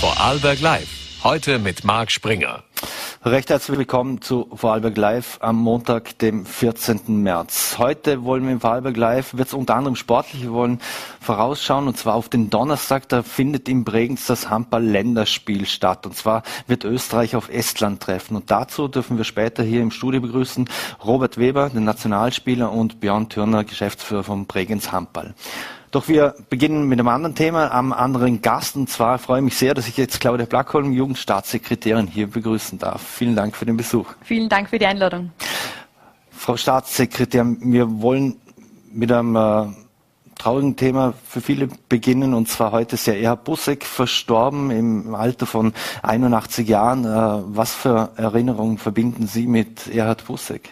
Vorarlberg Live. Heute mit Marc Springer. Recht herzlich willkommen zu Vorarlberg Live am Montag, dem 14. März. Heute wollen wir im Vorarlberg Live, wird es unter anderem sportlich, wir wollen vorausschauen und zwar auf den Donnerstag, da findet in Bregenz das Handball-Länderspiel statt und zwar wird Österreich auf Estland treffen und dazu dürfen wir später hier im Studio begrüßen Robert Weber, den Nationalspieler und Björn Thürner, Geschäftsführer von Bregenz Handball. Doch wir beginnen mit einem anderen Thema, am anderen Gast. Und zwar freue ich mich sehr, dass ich jetzt Claudia Blackholm, Jugendstaatssekretärin, hier begrüßen darf. Vielen Dank für den Besuch. Vielen Dank für die Einladung. Frau Staatssekretär, wir wollen mit einem äh, traurigen Thema für viele beginnen. Und zwar heute ist ja Erhard Busseck verstorben im Alter von 81 Jahren. Äh, was für Erinnerungen verbinden Sie mit Erhard Busseck?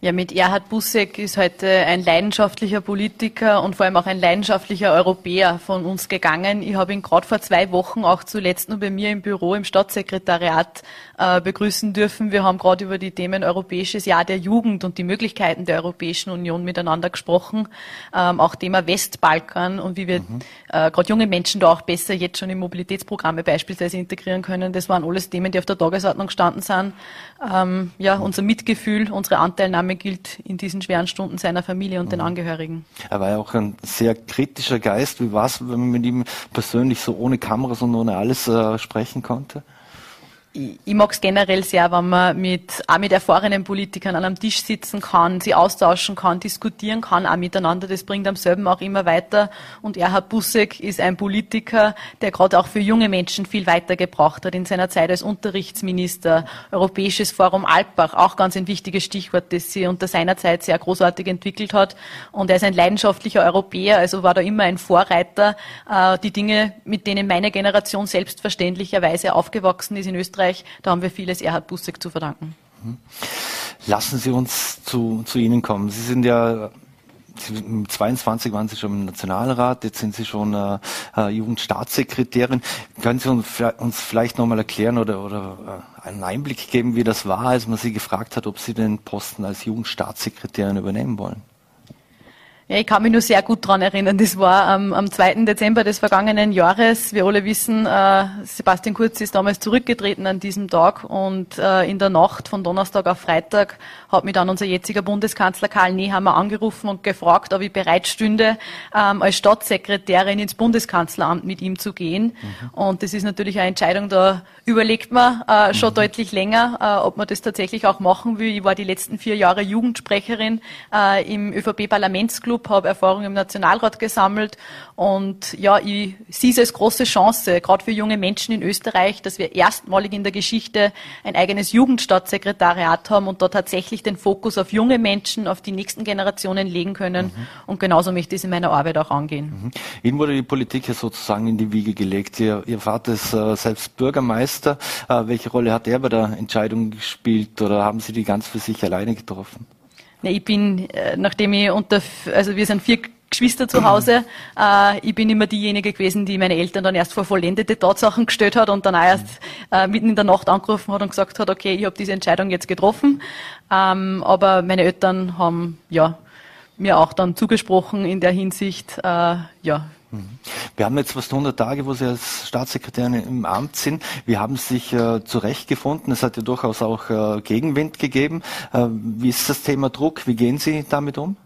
Ja, mit Erhard Busseck ist heute ein leidenschaftlicher Politiker und vor allem auch ein leidenschaftlicher Europäer von uns gegangen. Ich habe ihn gerade vor zwei Wochen auch zuletzt nur bei mir im Büro im Staatssekretariat äh, begrüßen dürfen. Wir haben gerade über die Themen Europäisches Jahr der Jugend und die Möglichkeiten der Europäischen Union miteinander gesprochen. Ähm, auch Thema Westbalkan und wie wir mhm. äh, gerade junge Menschen da auch besser jetzt schon in Mobilitätsprogramme beispielsweise integrieren können. Das waren alles Themen, die auf der Tagesordnung gestanden sind. Ähm, ja, unser Mitgefühl, unsere Anteilnahme gilt in diesen schweren Stunden seiner Familie und mhm. den Angehörigen. Er war ja auch ein sehr kritischer Geist. Wie war es, wenn man mit ihm persönlich so ohne Kameras und ohne alles äh, sprechen konnte? Ich, mag es generell sehr, wenn man mit, auch mit erfahrenen Politikern an einem Tisch sitzen kann, sie austauschen kann, diskutieren kann, auch miteinander. Das bringt am selben auch immer weiter. Und Erhard Busseck ist ein Politiker, der gerade auch für junge Menschen viel weitergebracht hat in seiner Zeit als Unterrichtsminister. Europäisches Forum Alpbach, auch ganz ein wichtiges Stichwort, das sie unter seiner Zeit sehr großartig entwickelt hat. Und er ist ein leidenschaftlicher Europäer, also war da immer ein Vorreiter. Äh, die Dinge, mit denen meine Generation selbstverständlicherweise aufgewachsen ist in Österreich, Österreich. Da haben wir vieles Erhard Busseck zu verdanken. Mhm. Lassen Sie uns zu, zu Ihnen kommen. Sie sind ja mit 22 waren Sie schon im Nationalrat, jetzt sind Sie schon äh, äh, Jugendstaatssekretärin. Können Sie uns, uns vielleicht nochmal erklären oder, oder äh, einen Einblick geben, wie das war, als man Sie gefragt hat, ob Sie den Posten als Jugendstaatssekretärin übernehmen wollen? Ja, ich kann mich nur sehr gut dran erinnern. Das war ähm, am 2. Dezember des vergangenen Jahres. Wir alle wissen, äh, Sebastian Kurz ist damals zurückgetreten an diesem Tag und äh, in der Nacht von Donnerstag auf Freitag hat mich dann unser jetziger Bundeskanzler Karl Nehammer angerufen und gefragt, ob ich bereit stünde, ähm, als Staatssekretärin ins Bundeskanzleramt mit ihm zu gehen. Mhm. Und das ist natürlich eine Entscheidung, da überlegt man äh, schon mhm. deutlich länger, äh, ob man das tatsächlich auch machen will. Ich war die letzten vier Jahre Jugendsprecherin äh, im ÖVP-Parlamentsclub Club, habe Erfahrung im Nationalrat gesammelt und ja, ich sehe es als große Chance, gerade für junge Menschen in Österreich, dass wir erstmalig in der Geschichte ein eigenes Jugendstaatssekretariat haben und da tatsächlich den Fokus auf junge Menschen, auf die nächsten Generationen legen können. Mhm. Und genauso möchte ich es in meiner Arbeit auch angehen. Mhm. Ihnen wurde die Politik ja sozusagen in die Wiege gelegt. Ihr, Ihr Vater ist äh, selbst Bürgermeister. Äh, welche Rolle hat er bei der Entscheidung gespielt oder haben Sie die ganz für sich alleine getroffen? Ja, ich bin, äh, nachdem ich unter, also wir sind vier Geschwister zu Hause. Äh, ich bin immer diejenige gewesen, die meine Eltern dann erst vor vollendete Tatsachen gestellt hat und dann auch erst äh, mitten in der Nacht angerufen hat und gesagt hat, okay, ich habe diese Entscheidung jetzt getroffen. Ähm, aber meine Eltern haben ja mir auch dann zugesprochen in der Hinsicht, äh, ja, wir haben jetzt fast 100 Tage, wo Sie als Staatssekretärin im Amt sind. Wie haben sich äh, zurechtgefunden? Es hat ja durchaus auch äh, Gegenwind gegeben. Äh, wie ist das Thema Druck? Wie gehen Sie damit um?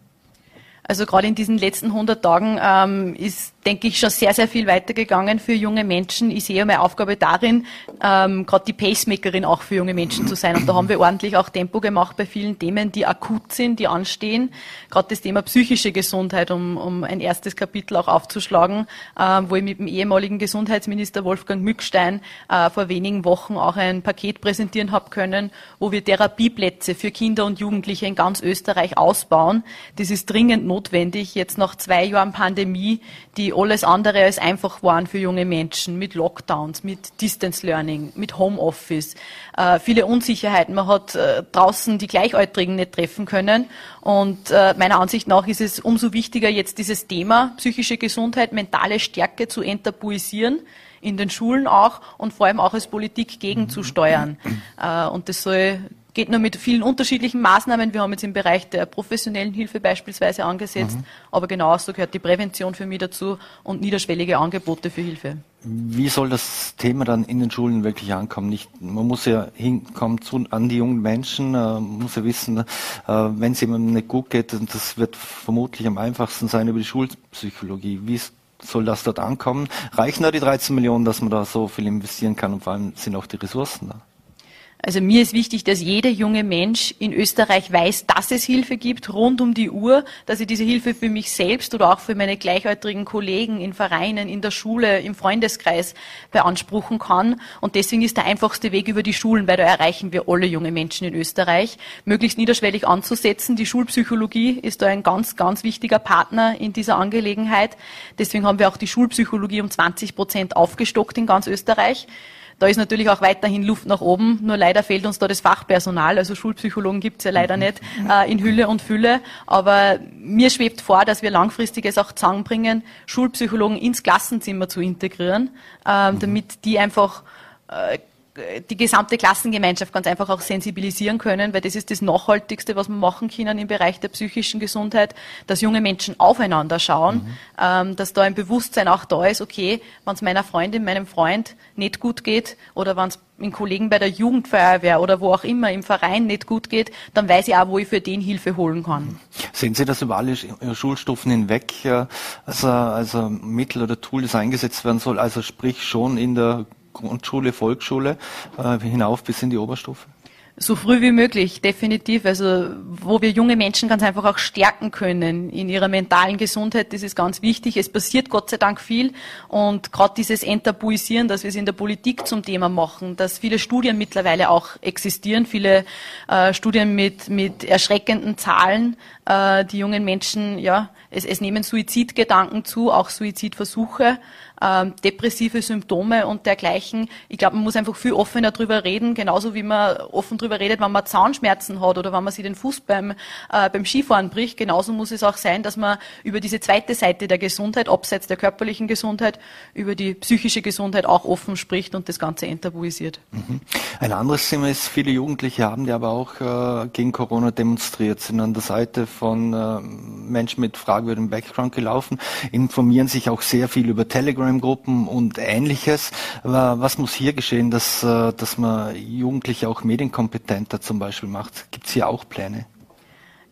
Also gerade in diesen letzten 100 Tagen ähm, ist denke ich, schon sehr, sehr viel weitergegangen für junge Menschen. Ich sehe meine Aufgabe darin, ähm, gerade die Pacemakerin auch für junge Menschen zu sein. Und da haben wir ordentlich auch Tempo gemacht bei vielen Themen, die akut sind, die anstehen. Gerade das Thema psychische Gesundheit, um, um ein erstes Kapitel auch aufzuschlagen, ähm, wo ich mit dem ehemaligen Gesundheitsminister Wolfgang Mückstein äh, vor wenigen Wochen auch ein Paket präsentieren habe können, wo wir Therapieplätze für Kinder und Jugendliche in ganz Österreich ausbauen. Das ist dringend notwendig, jetzt nach zwei Jahren Pandemie, die alles andere als einfach waren für junge Menschen mit Lockdowns, mit Distance Learning, mit Homeoffice, äh, viele Unsicherheiten. Man hat äh, draußen die Gleichaltrigen nicht treffen können. Und äh, meiner Ansicht nach ist es umso wichtiger, jetzt dieses Thema psychische Gesundheit, mentale Stärke zu enttabuisieren in den Schulen auch und vor allem auch als Politik gegenzusteuern. Äh, und das soll geht nur mit vielen unterschiedlichen Maßnahmen. Wir haben jetzt im Bereich der professionellen Hilfe beispielsweise angesetzt, mhm. aber genauso gehört die Prävention für mich dazu und niederschwellige Angebote für Hilfe. wie soll das Thema dann in den Schulen wirklich ankommen? Nicht, man muss ja hinkommen zu, an die jungen Menschen, äh, muss ja wissen, äh, wenn es jemandem nicht gut geht, und das wird vermutlich am einfachsten sein über die Schulpsychologie. Wie soll das dort ankommen? Reichen da die 13 Millionen, dass man da so viel investieren kann und vor allem sind auch die Ressourcen da? Also mir ist wichtig, dass jeder junge Mensch in Österreich weiß, dass es Hilfe gibt, rund um die Uhr, dass ich diese Hilfe für mich selbst oder auch für meine gleichaltrigen Kollegen in Vereinen, in der Schule, im Freundeskreis beanspruchen kann. Und deswegen ist der einfachste Weg über die Schulen, weil da erreichen wir alle junge Menschen in Österreich, möglichst niederschwellig anzusetzen. Die Schulpsychologie ist da ein ganz, ganz wichtiger Partner in dieser Angelegenheit. Deswegen haben wir auch die Schulpsychologie um 20 Prozent aufgestockt in ganz Österreich. Da ist natürlich auch weiterhin Luft nach oben, nur leider fehlt uns da das Fachpersonal, also Schulpsychologen gibt's ja leider nicht äh, in Hülle und Fülle. Aber mir schwebt vor, dass wir langfristig es auch zusammenbringen, Schulpsychologen ins Klassenzimmer zu integrieren, äh, damit die einfach äh, die gesamte Klassengemeinschaft ganz einfach auch sensibilisieren können, weil das ist das Nachhaltigste, was wir machen können im Bereich der psychischen Gesundheit, dass junge Menschen aufeinander schauen, mhm. ähm, dass da ein Bewusstsein auch da ist, okay, wenn es meiner Freundin, meinem Freund nicht gut geht oder wenn es den Kollegen bei der Jugendfeuerwehr oder wo auch immer im Verein nicht gut geht, dann weiß ich auch, wo ich für den Hilfe holen kann. Mhm. Sehen Sie das über alle Schulstufen hinweg als, als Mittel oder Tool, das eingesetzt werden soll, also sprich schon in der Grundschule, Volksschule äh, hinauf bis in die Oberstufe? So früh wie möglich, definitiv. Also wo wir junge Menschen ganz einfach auch stärken können in ihrer mentalen Gesundheit, das ist ganz wichtig. Es passiert Gott sei Dank viel und gerade dieses Enttabuisieren, dass wir es in der Politik zum Thema machen, dass viele Studien mittlerweile auch existieren, viele äh, Studien mit, mit erschreckenden Zahlen, äh, die jungen Menschen, ja, es, es nehmen Suizidgedanken zu, auch Suizidversuche ähm, depressive Symptome und dergleichen. Ich glaube, man muss einfach viel offener drüber reden, genauso wie man offen drüber redet, wenn man Zahnschmerzen hat oder wenn man sich den Fuß beim, äh, beim Skifahren bricht. Genauso muss es auch sein, dass man über diese zweite Seite der Gesundheit, abseits der körperlichen Gesundheit, über die psychische Gesundheit auch offen spricht und das Ganze enttabuisiert. Mhm. Ein anderes Thema ist, viele Jugendliche haben ja aber auch äh, gegen Corona demonstriert, sind an der Seite von äh, Menschen mit fragwürdigem Background gelaufen, informieren sich auch sehr viel über Telegram Telegram-Gruppen und ähnliches. Was muss hier geschehen, dass, äh, dass man Jugendliche auch medienkompetenter zum Beispiel macht? Gibt es hier auch Pläne?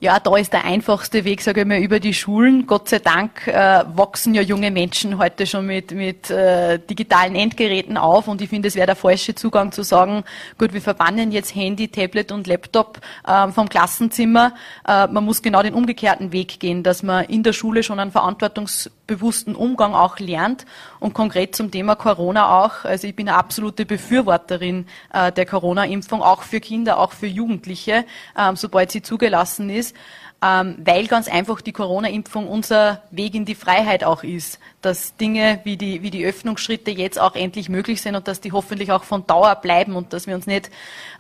Ja, da ist der einfachste Weg, sage ich mal, über die Schulen. Gott sei Dank äh, wachsen ja junge Menschen heute schon mit, mit äh, digitalen Endgeräten auf und ich finde, es wäre der falsche Zugang zu sagen, gut, wir verbannen jetzt Handy, Tablet und Laptop äh, vom Klassenzimmer. Äh, man muss genau den umgekehrten Weg gehen, dass man in der Schule schon einen verantwortungsbewussten Umgang auch lernt und konkret zum Thema Corona auch. Also ich bin eine absolute Befürworterin äh, der Corona-Impfung, auch für Kinder, auch für Jugendliche, äh, sobald sie zugelassen ist ist, ähm, weil ganz einfach die Corona-Impfung unser Weg in die Freiheit auch ist. Dass Dinge wie die, wie die Öffnungsschritte jetzt auch endlich möglich sind und dass die hoffentlich auch von Dauer bleiben und dass wir uns nicht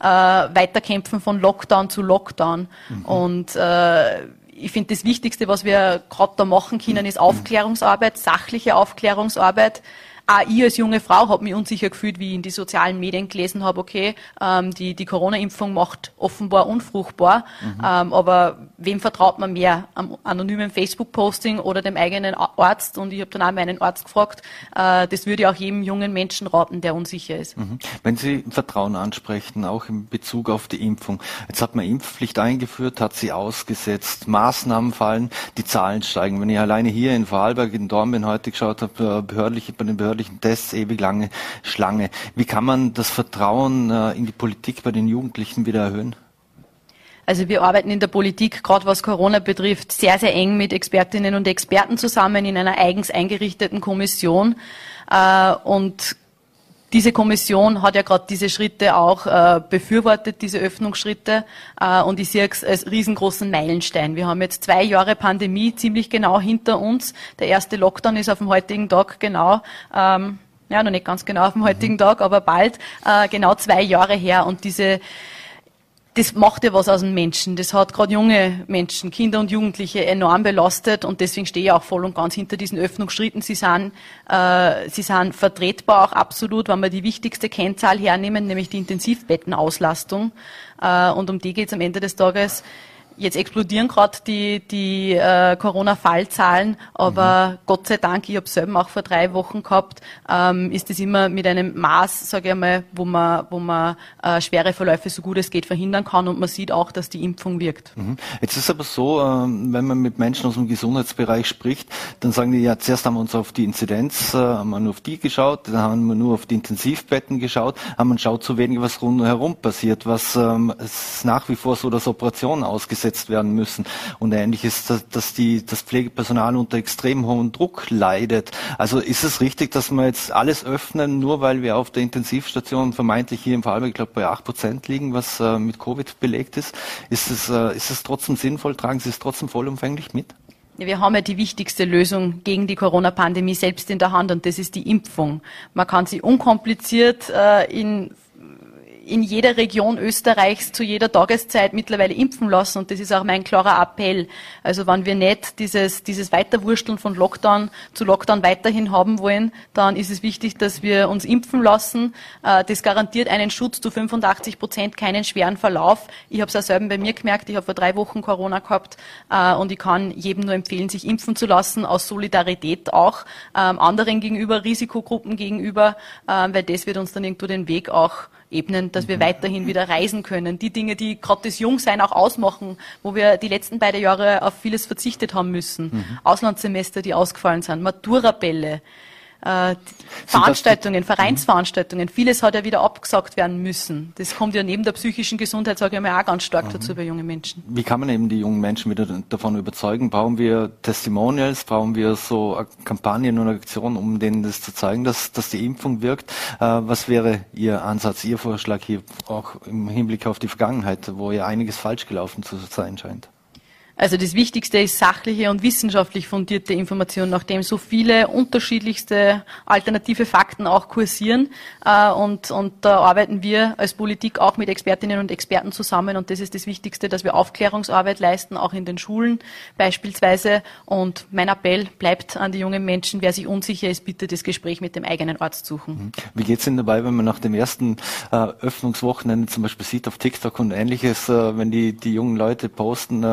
äh, weiterkämpfen von Lockdown zu Lockdown. Mhm. Und äh, ich finde, das Wichtigste, was wir gerade da machen können, ist Aufklärungsarbeit, sachliche Aufklärungsarbeit auch ich als junge Frau habe mich unsicher gefühlt, wie ich in die sozialen Medien gelesen habe, okay, ähm, die, die Corona-Impfung macht offenbar unfruchtbar, mhm. ähm, aber wem vertraut man mehr? Am anonymen Facebook-Posting oder dem eigenen Arzt? Und ich habe dann auch meinen Arzt gefragt, äh, das würde ich auch jedem jungen Menschen raten, der unsicher ist. Mhm. Wenn Sie Vertrauen ansprechen, auch in Bezug auf die Impfung. Jetzt hat man Impfpflicht eingeführt, hat sie ausgesetzt, Maßnahmen fallen, die Zahlen steigen. Wenn ich alleine hier in Vorarlberg in Dornbirn heute geschaut habe, äh, behördlich, bei den Behörden behördlichen Tests ewig lange Schlange. Wie kann man das Vertrauen äh, in die Politik bei den Jugendlichen wieder erhöhen? Also wir arbeiten in der Politik, gerade was Corona betrifft, sehr, sehr eng mit Expertinnen und Experten zusammen in einer eigens eingerichteten Kommission. Äh, und diese Kommission hat ja gerade diese Schritte auch äh, befürwortet, diese Öffnungsschritte. Äh, und ich sehe es als riesengroßen Meilenstein. Wir haben jetzt zwei Jahre Pandemie ziemlich genau hinter uns. Der erste Lockdown ist auf dem heutigen Tag genau. Ähm, ja, noch nicht ganz genau auf dem heutigen Tag, aber bald äh, genau zwei Jahre her. Und diese das macht ja was aus dem Menschen. Das hat gerade junge Menschen, Kinder und Jugendliche enorm belastet und deswegen stehe ich auch voll und ganz hinter diesen Öffnungsschritten. Sie sind, äh, sie sind vertretbar auch absolut, wenn wir die wichtigste Kennzahl hernehmen, nämlich die Intensivbettenauslastung. Äh, und um die geht es am Ende des Tages jetzt explodieren gerade die, die äh, Corona-Fallzahlen, aber mhm. Gott sei Dank, ich habe selber auch vor drei Wochen gehabt, ähm, ist es immer mit einem Maß, sage ich einmal, wo man, wo man äh, schwere Verläufe so gut es geht verhindern kann und man sieht auch, dass die Impfung wirkt. Mhm. Jetzt ist aber so, ähm, wenn man mit Menschen aus dem Gesundheitsbereich spricht, dann sagen die ja, zuerst haben wir uns auf die Inzidenz, äh, haben wir nur auf die geschaut, dann haben wir nur auf die Intensivbetten geschaut, haben man schaut zu wenig, was rundherum passiert, was ähm, ist nach wie vor so, dass Operationen ausgesetzt werden müssen und ähnliches, dass, dass die, das Pflegepersonal unter extrem hohem Druck leidet. Also ist es richtig, dass wir jetzt alles öffnen, nur weil wir auf der Intensivstation vermeintlich hier im Fall, ich glaube, bei acht Prozent liegen, was äh, mit Covid belegt ist? Ist es, äh, ist es trotzdem sinnvoll? Tragen Sie es trotzdem vollumfänglich mit? wir haben ja die wichtigste Lösung gegen die Corona-Pandemie selbst in der Hand und das ist die Impfung. Man kann sie unkompliziert äh, in in jeder Region Österreichs zu jeder Tageszeit mittlerweile impfen lassen. Und das ist auch mein klarer Appell. Also wenn wir nicht dieses, dieses Weiterwursteln von Lockdown zu Lockdown weiterhin haben wollen, dann ist es wichtig, dass wir uns impfen lassen. Äh, das garantiert einen Schutz zu 85 Prozent, keinen schweren Verlauf. Ich habe es auch selber bei mir gemerkt. Ich habe vor drei Wochen Corona gehabt äh, und ich kann jedem nur empfehlen, sich impfen zu lassen, aus Solidarität auch, ähm, anderen gegenüber, Risikogruppen gegenüber, äh, weil das wird uns dann irgendwo den Weg auch ebnen, dass wir mhm. weiterhin wieder reisen können. Die Dinge, die gerade das Jungsein auch ausmachen, wo wir die letzten beiden Jahre auf vieles verzichtet haben müssen. Mhm. Auslandssemester, die ausgefallen sind, Maturabälle, äh, Veranstaltungen, Vereinsveranstaltungen, vieles hat ja wieder abgesagt werden müssen. Das kommt ja neben der psychischen Gesundheit, sage ich mal, auch ganz stark mhm. dazu bei jungen Menschen. Wie kann man eben die jungen Menschen wieder davon überzeugen? Brauchen wir Testimonials? Brauchen wir so Kampagnen und Aktionen, um denen das zu zeigen, dass, dass die Impfung wirkt? Äh, was wäre Ihr Ansatz, Ihr Vorschlag hier auch im Hinblick auf die Vergangenheit, wo ja einiges falsch gelaufen zu sein scheint? Also das Wichtigste ist sachliche und wissenschaftlich fundierte Information, nachdem so viele unterschiedlichste alternative Fakten auch kursieren. Äh, und, und da arbeiten wir als Politik auch mit Expertinnen und Experten zusammen. Und das ist das Wichtigste, dass wir Aufklärungsarbeit leisten, auch in den Schulen beispielsweise. Und mein Appell bleibt an die jungen Menschen, wer sich unsicher ist, bitte das Gespräch mit dem eigenen Arzt suchen. Mhm. Wie geht es Ihnen dabei, wenn man nach dem ersten äh, Öffnungswochenende zum Beispiel sieht auf TikTok und ähnliches, äh, wenn die, die jungen Leute posten,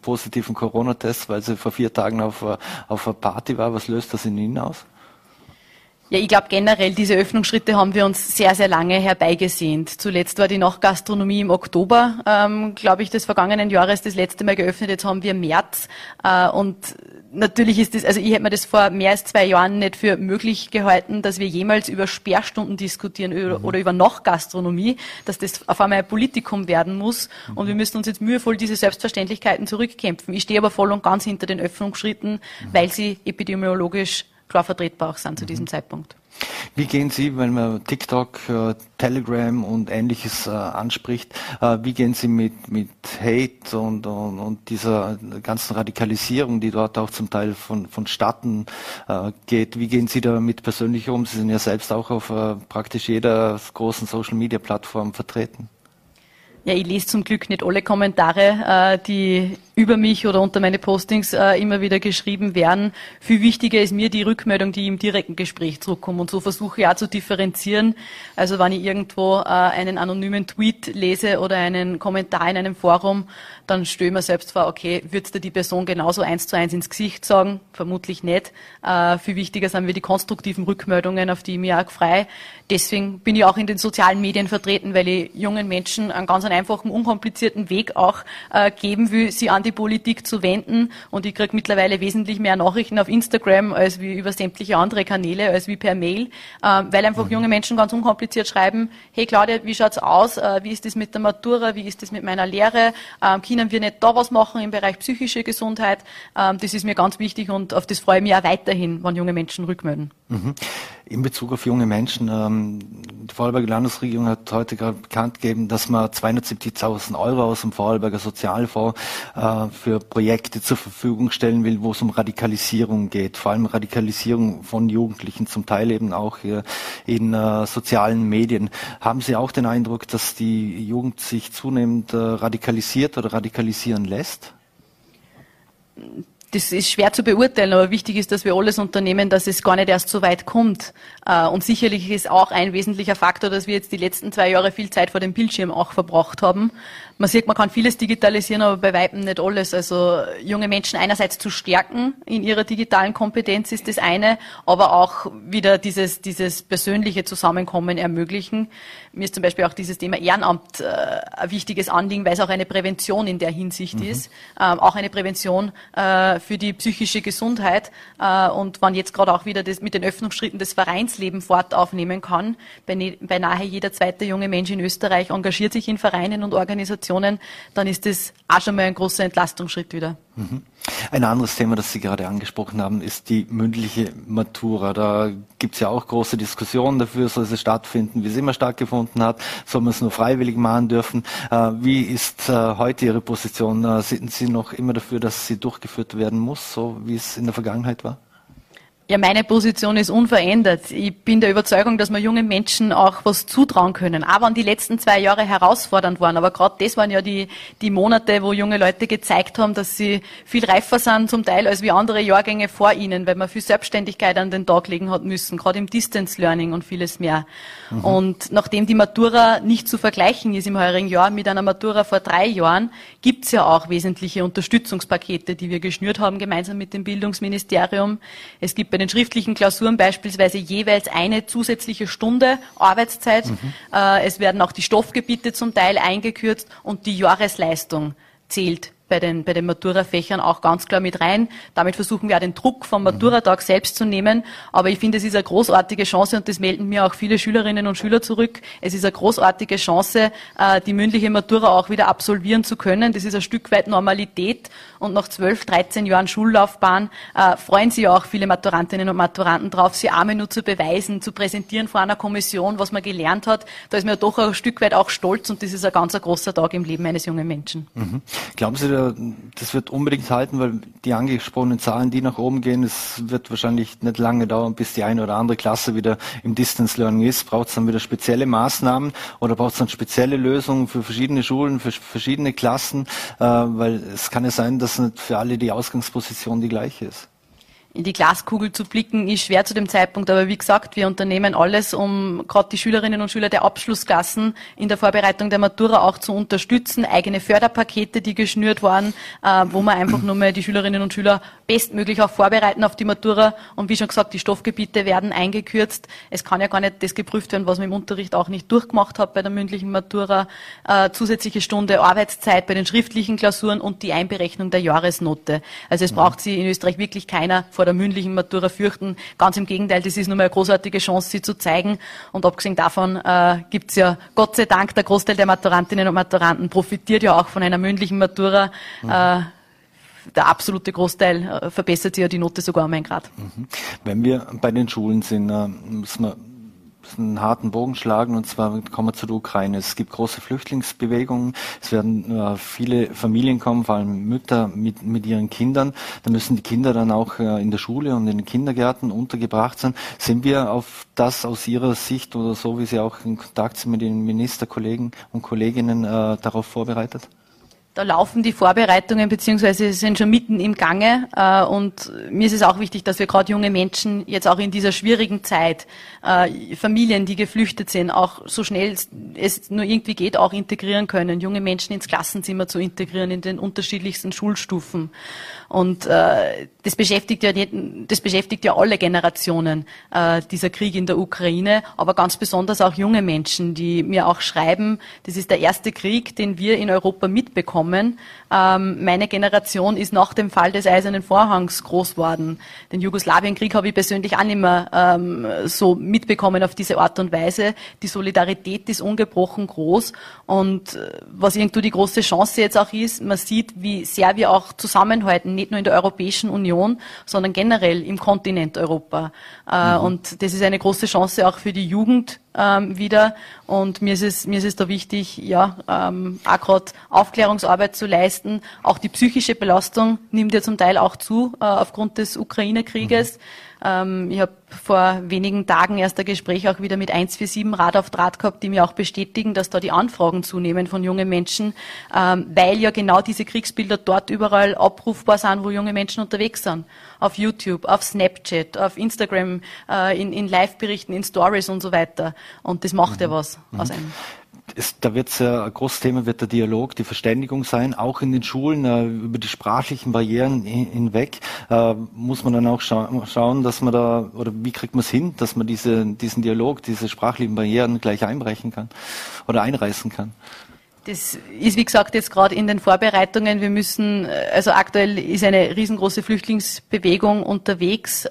positiven Corona-Test, weil sie vor vier Tagen auf, äh, auf einer Party war. Was löst das in Ihnen aus? Ja, ich glaube generell, diese Öffnungsschritte haben wir uns sehr, sehr lange herbeigesehnt. Zuletzt war die Nachtgastronomie im Oktober, ähm, glaube ich, des vergangenen Jahres das letzte Mal geöffnet. Jetzt haben wir März. Äh, und natürlich ist das, also ich hätte mir das vor mehr als zwei Jahren nicht für möglich gehalten, dass wir jemals über Sperrstunden diskutieren mhm. oder über Nachtgastronomie, dass das auf einmal ein Politikum werden muss. Mhm. Und wir müssen uns jetzt mühevoll diese Selbstverständlichkeiten zurückkämpfen. Ich stehe aber voll und ganz hinter den Öffnungsschritten, mhm. weil sie epidemiologisch klar vertretbar auch sind zu diesem mhm. Zeitpunkt. Wie gehen Sie, wenn man TikTok, äh, Telegram und ähnliches äh, anspricht, äh, wie gehen Sie mit, mit Hate und, und, und, dieser ganzen Radikalisierung, die dort auch zum Teil von, vonstatten äh, geht, wie gehen Sie damit persönlich um? Sie sind ja selbst auch auf praktisch jeder großen Social-Media-Plattform vertreten. Ja, ich lese zum Glück nicht alle Kommentare, die über mich oder unter meine Postings äh, immer wieder geschrieben werden. Viel wichtiger ist mir die Rückmeldung, die im direkten Gespräch zurückkommt. Und so versuche ich auch zu differenzieren. Also wenn ich irgendwo äh, einen anonymen Tweet lese oder einen Kommentar in einem Forum, dann stelle ich mir selbst vor, okay, wird dir die Person genauso eins zu eins ins Gesicht sagen? Vermutlich nicht. Äh, viel wichtiger sind mir die konstruktiven Rückmeldungen, auf die ich mich auch frei. Deswegen bin ich auch in den sozialen Medien vertreten, weil ich jungen Menschen einen ganz einfachen, unkomplizierten Weg auch äh, geben will, sie an die Politik zu wenden. Und ich kriege mittlerweile wesentlich mehr Nachrichten auf Instagram als wie über sämtliche andere Kanäle, als wie per Mail, äh, weil einfach mhm. junge Menschen ganz unkompliziert schreiben, hey Claudia, wie schaut's aus? Äh, wie ist das mit der Matura? Wie ist das mit meiner Lehre? Ähm, können wir nicht da was machen im Bereich psychische Gesundheit? Ähm, das ist mir ganz wichtig und auf das freue ich mich auch weiterhin, wenn junge Menschen rückmelden. Mhm. In Bezug auf junge Menschen, ähm, die Vorarlberger Landesregierung hat heute gerade bekannt gegeben, dass man 270.000 Euro aus dem Vorarlberger Sozialfonds äh, für Projekte zur Verfügung stellen will, wo es um Radikalisierung geht, vor allem Radikalisierung von Jugendlichen, zum Teil eben auch hier in äh, sozialen Medien. Haben Sie auch den Eindruck, dass die Jugend sich zunehmend äh, radikalisiert oder radikalisieren lässt? Das ist schwer zu beurteilen, aber wichtig ist, dass wir alles unternehmen, dass es gar nicht erst so weit kommt. Äh, und sicherlich ist auch ein wesentlicher Faktor, dass wir jetzt die letzten zwei Jahre viel Zeit vor dem Bildschirm auch verbracht haben. Man sieht, man kann vieles digitalisieren, aber bei Weitem nicht alles. Also junge Menschen einerseits zu stärken in ihrer digitalen Kompetenz ist das eine, aber auch wieder dieses, dieses persönliche Zusammenkommen ermöglichen. Mir ist zum Beispiel auch dieses Thema Ehrenamt äh, ein wichtiges Anliegen, weil es auch eine Prävention in der Hinsicht mhm. ist, ähm, auch eine Prävention äh, für die psychische Gesundheit. Äh, und man jetzt gerade auch wieder das, mit den Öffnungsschritten das Vereinsleben fortaufnehmen kann, beinahe jeder zweite junge Mensch in Österreich engagiert sich in Vereinen und Organisationen Organisationen, dann ist das auch schon mal ein großer Entlastungsschritt wieder. Mhm. Ein anderes Thema, das Sie gerade angesprochen haben, ist die mündliche Matura. Da gibt es ja auch große Diskussionen dafür, soll sie stattfinden, wie sie immer stattgefunden hat, soll man es nur freiwillig machen dürfen. Äh, wie ist äh, heute Ihre Position? Äh, sind Sie noch immer dafür, dass sie durchgeführt werden muss, so wie es in der Vergangenheit war? Ja, meine Position ist unverändert. Ich bin der Überzeugung, dass wir jungen Menschen auch was zutrauen können. Auch wenn die letzten zwei Jahre herausfordernd waren. Aber gerade das waren ja die, die Monate, wo junge Leute gezeigt haben, dass sie viel reifer sind zum Teil als wie andere Jahrgänge vor ihnen, weil man viel Selbstständigkeit an den Tag legen hat müssen, gerade im Distance Learning und vieles mehr. Mhm. Und nachdem die Matura nicht zu vergleichen ist im heurigen Jahr mit einer Matura vor drei Jahren, gibt's ja auch wesentliche Unterstützungspakete, die wir geschnürt haben, gemeinsam mit dem Bildungsministerium. Es gibt den schriftlichen Klausuren beispielsweise jeweils eine zusätzliche Stunde Arbeitszeit. Mhm. Äh, es werden auch die Stoffgebiete zum Teil eingekürzt und die Jahresleistung zählt bei den, bei den Matura-Fächern auch ganz klar mit rein. Damit versuchen wir auch den Druck vom Maturatag selbst zu nehmen. Aber ich finde, es ist eine großartige Chance und das melden mir auch viele Schülerinnen und Schüler zurück. Es ist eine großartige Chance, äh, die mündliche Matura auch wieder absolvieren zu können. Das ist ein Stück weit Normalität und nach 12, 13 Jahren Schullaufbahn äh, freuen sich auch viele Maturantinnen und Maturanten drauf, sie einmal nur zu beweisen, zu präsentieren vor einer Kommission, was man gelernt hat. Da ist man ja doch ein Stück weit auch stolz und das ist ein ganz großer Tag im Leben eines jungen Menschen. Mhm. Glauben Sie, das wird unbedingt halten, weil die angesprochenen Zahlen, die nach oben gehen, es wird wahrscheinlich nicht lange dauern, bis die eine oder andere Klasse wieder im Distance Learning ist. Braucht es dann wieder spezielle Maßnahmen oder braucht es dann spezielle Lösungen für verschiedene Schulen, für verschiedene Klassen? Äh, weil es kann ja sein, dass nicht für alle die Ausgangsposition die gleiche ist in die Glaskugel zu blicken, ist schwer zu dem Zeitpunkt. Aber wie gesagt, wir unternehmen alles, um gerade die Schülerinnen und Schüler der Abschlussklassen in der Vorbereitung der Matura auch zu unterstützen. Eigene Förderpakete, die geschnürt waren, äh, wo man einfach nur mal die Schülerinnen und Schüler bestmöglich auch vorbereiten auf die Matura. Und wie schon gesagt, die Stoffgebiete werden eingekürzt. Es kann ja gar nicht das geprüft werden, was man im Unterricht auch nicht durchgemacht hat bei der mündlichen Matura. Äh, zusätzliche Stunde Arbeitszeit bei den schriftlichen Klausuren und die Einberechnung der Jahresnote. Also es braucht sie in Österreich wirklich keiner vor der mündlichen Matura fürchten. Ganz im Gegenteil, das ist nun mal eine großartige Chance, sie zu zeigen. Und abgesehen davon äh, gibt es ja Gott sei Dank, der Großteil der Maturantinnen und Maturanten profitiert ja auch von einer mündlichen Matura. Mhm. Äh, der absolute Großteil äh, verbessert sich ja die Note sogar um einen Grad. Mhm. Wenn wir bei den Schulen sind, äh, müssen wir einen harten Bogen schlagen und zwar kommen wir zur Ukraine. Es gibt große Flüchtlingsbewegungen, es werden äh, viele Familien kommen, vor allem Mütter mit, mit ihren Kindern. Da müssen die Kinder dann auch äh, in der Schule und in den Kindergärten untergebracht sein. Sind wir auf das aus Ihrer Sicht oder so, wie Sie auch in Kontakt sind mit den Ministerkollegen und Kolleginnen äh, darauf vorbereitet? Da laufen die Vorbereitungen beziehungsweise sind schon mitten im Gange äh, und mir ist es auch wichtig, dass wir gerade junge Menschen jetzt auch in dieser schwierigen Zeit, äh, Familien, die geflüchtet sind, auch so schnell es nur irgendwie geht, auch integrieren können, junge Menschen ins Klassenzimmer zu integrieren in den unterschiedlichsten Schulstufen. Und äh, das beschäftigt ja das beschäftigt ja alle Generationen äh, dieser Krieg in der Ukraine, aber ganz besonders auch junge Menschen, die mir auch schreiben, das ist der erste Krieg, den wir in Europa mitbekommen. Ähm, meine Generation ist nach dem Fall des Eisernen Vorhangs groß worden. Den Jugoslawienkrieg habe ich persönlich auch nicht mehr ähm, so mitbekommen auf diese Art und Weise. Die Solidarität ist ungebrochen groß und äh, was irgendwo die große Chance jetzt auch ist, man sieht, wie sehr wir auch zusammenhalten nicht nur in der Europäischen Union, sondern generell im Kontinent Europa. Äh, mhm. Und das ist eine große Chance auch für die Jugend ähm, wieder. Und mir ist es, mir ist es da wichtig, ja, ähm, auch gerade Aufklärungsarbeit zu leisten. Auch die psychische Belastung nimmt ja zum Teil auch zu äh, aufgrund des Ukraine-Krieges. Mhm. Ähm, ich habe vor wenigen Tagen erst ein Gespräch auch wieder mit 147 Rad auf Draht gehabt, die mir auch bestätigen, dass da die Anfragen zunehmen von jungen Menschen, ähm, weil ja genau diese Kriegsbilder dort überall abrufbar sind, wo junge Menschen unterwegs sind. Auf YouTube, auf Snapchat, auf Instagram, äh, in, in Live-Berichten, in Stories und so weiter. Und das macht mhm. ja was aus einem. Ist, da wird es ja ein großes Thema wird der Dialog, die Verständigung sein, auch in den Schulen äh, über die sprachlichen Barrieren hinweg äh, muss man dann auch scha schauen, dass man da oder wie kriegt man es hin, dass man diese, diesen Dialog, diese sprachlichen Barrieren gleich einbrechen kann oder einreißen kann. Das ist, wie gesagt, jetzt gerade in den Vorbereitungen. Wir müssen, also aktuell ist eine riesengroße Flüchtlingsbewegung unterwegs.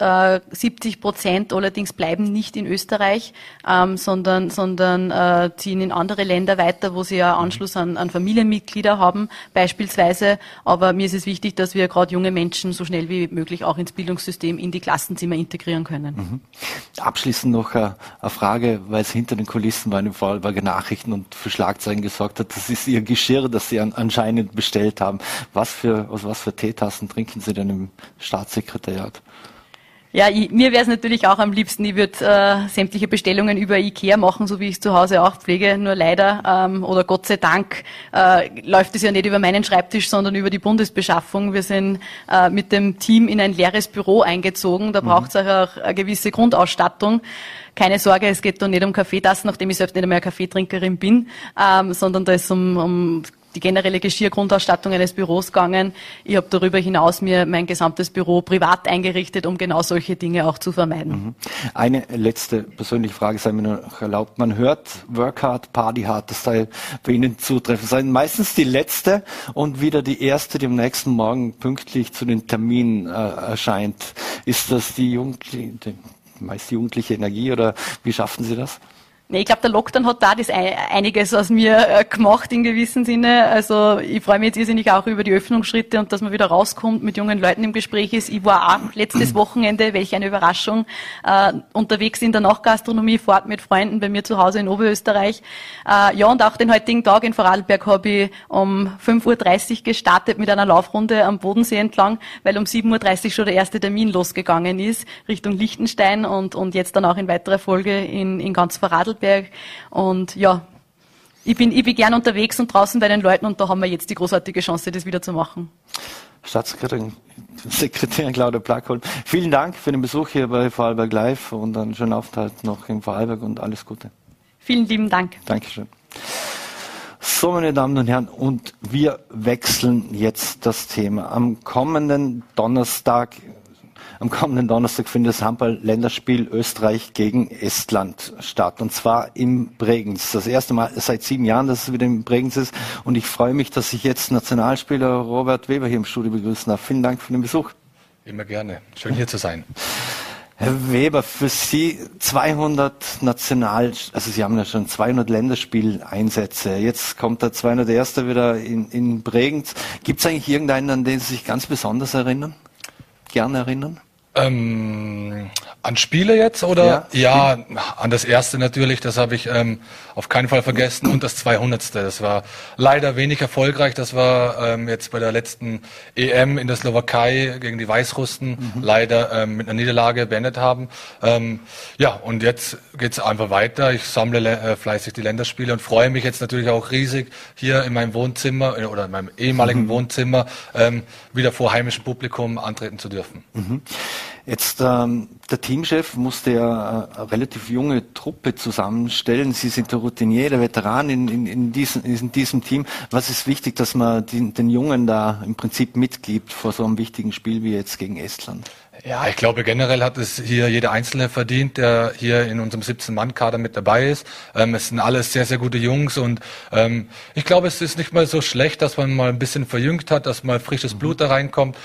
70 äh, Prozent allerdings bleiben nicht in Österreich, ähm, sondern, sondern äh, ziehen in andere Länder weiter, wo sie ja Anschluss an, an Familienmitglieder haben, beispielsweise. Aber mir ist es wichtig, dass wir gerade junge Menschen so schnell wie möglich auch ins Bildungssystem, in die Klassenzimmer integrieren können. Mhm. Abschließend noch eine, Frage, weil es hinter den Kulissen bei den Vorarlberger Nachrichten und für Schlagzeilen gesorgt hat das ist Ihr Geschirr, das Sie an, anscheinend bestellt haben. Was für, aus was für Teetassen trinken Sie denn im Staatssekretariat? Ja, ich, mir wäre es natürlich auch am liebsten, ich würde äh, sämtliche Bestellungen über Ikea machen, so wie ich es zu Hause auch pflege. Nur leider ähm, oder Gott sei Dank äh, läuft es ja nicht über meinen Schreibtisch, sondern über die Bundesbeschaffung. Wir sind äh, mit dem Team in ein leeres Büro eingezogen. Da mhm. braucht es auch eine gewisse Grundausstattung keine Sorge, es geht da nicht um Kaffeetassen, nachdem ich selbst nicht einmal Kaffeetrinkerin bin, ähm, sondern da ist um, um die generelle Geschirrgrundausstattung eines Büros gegangen. Ich habe darüber hinaus mir mein gesamtes Büro privat eingerichtet, um genau solche Dinge auch zu vermeiden. Mhm. Eine letzte persönliche Frage sei mir noch erlaubt. Man hört Work hard, Party hard, das sei bei Ihnen zutreffend sein. Meistens die letzte und wieder die erste, die am nächsten Morgen pünktlich zu den Terminen äh, erscheint. Ist das die Jugendliche, meist jugendliche Energie oder wie schaffen Sie das? Nee, ich glaube, der Lockdown hat da das einiges aus mir äh, gemacht in gewissem Sinne. Also ich freue mich jetzt irrsinnig auch über die Öffnungsschritte und dass man wieder rauskommt, mit jungen Leuten im Gespräch ist. Ich war auch letztes Wochenende, welche eine Überraschung, äh, unterwegs in der Nachgastronomie fort mit Freunden bei mir zu Hause in Oberösterreich. Äh, ja, und auch den heutigen Tag in Vorarlberg habe ich um 5.30 Uhr gestartet mit einer Laufrunde am Bodensee entlang, weil um 7.30 Uhr schon der erste Termin losgegangen ist, Richtung Liechtenstein und, und jetzt dann auch in weiterer Folge in, in ganz Vorarlberg. Vorarlberg. Und ja, ich bin, ich bin gern unterwegs und draußen bei den Leuten und da haben wir jetzt die großartige Chance, das wieder zu machen. Staatssekretärin Sekretärin Claudia Plackholm, vielen Dank für den Besuch hier bei Vorarlberg Live und einen schönen Aufenthalt noch in Vorarlberg und alles Gute. Vielen lieben Dank. Dankeschön. So, meine Damen und Herren, und wir wechseln jetzt das Thema. Am kommenden Donnerstag am kommenden Donnerstag findet das Handball-Länderspiel Österreich gegen Estland statt. Und zwar im Bregenz. Das erste Mal seit sieben Jahren, dass es wieder im Bregenz ist. Und ich freue mich, dass ich jetzt Nationalspieler Robert Weber hier im Studio begrüßen darf. Vielen Dank für den Besuch. Immer gerne. Schön hier zu sein. Herr Weber, für Sie 200 National, also Sie haben ja schon 200 Länderspieleinsätze. Jetzt kommt der 201. wieder in, in Bregenz. Gibt es eigentlich irgendeinen, an den Sie sich ganz besonders erinnern? Gerne erinnern? Ähm, an Spiele jetzt oder? Ja, ja, an das erste natürlich, das habe ich ähm, auf keinen Fall vergessen und das 200. Das war leider wenig erfolgreich. Das war ähm, jetzt bei der letzten EM in der Slowakei gegen die Weißrussen mhm. leider ähm, mit einer Niederlage beendet haben. Ähm, ja, und jetzt geht's einfach weiter. Ich sammle äh, fleißig die Länderspiele und freue mich jetzt natürlich auch riesig hier in meinem Wohnzimmer äh, oder in meinem ehemaligen mhm. Wohnzimmer ähm, wieder vor heimischem Publikum antreten zu dürfen. Mhm. Jetzt ähm, der Teamchef musste ja äh, eine relativ junge Truppe zusammenstellen. Sie sind der Routinier, der Veteran in, in, in, diesem, in diesem Team. Was ist wichtig, dass man den, den Jungen da im Prinzip mitgibt vor so einem wichtigen Spiel wie jetzt gegen Estland? Ja, ich glaube generell hat es hier jeder Einzelne verdient, der hier in unserem 17-Mann-Kader mit dabei ist. Ähm, es sind alles sehr, sehr gute Jungs und ähm, ich glaube, es ist nicht mal so schlecht, dass man mal ein bisschen verjüngt hat, dass mal frisches Blut mhm. da reinkommt.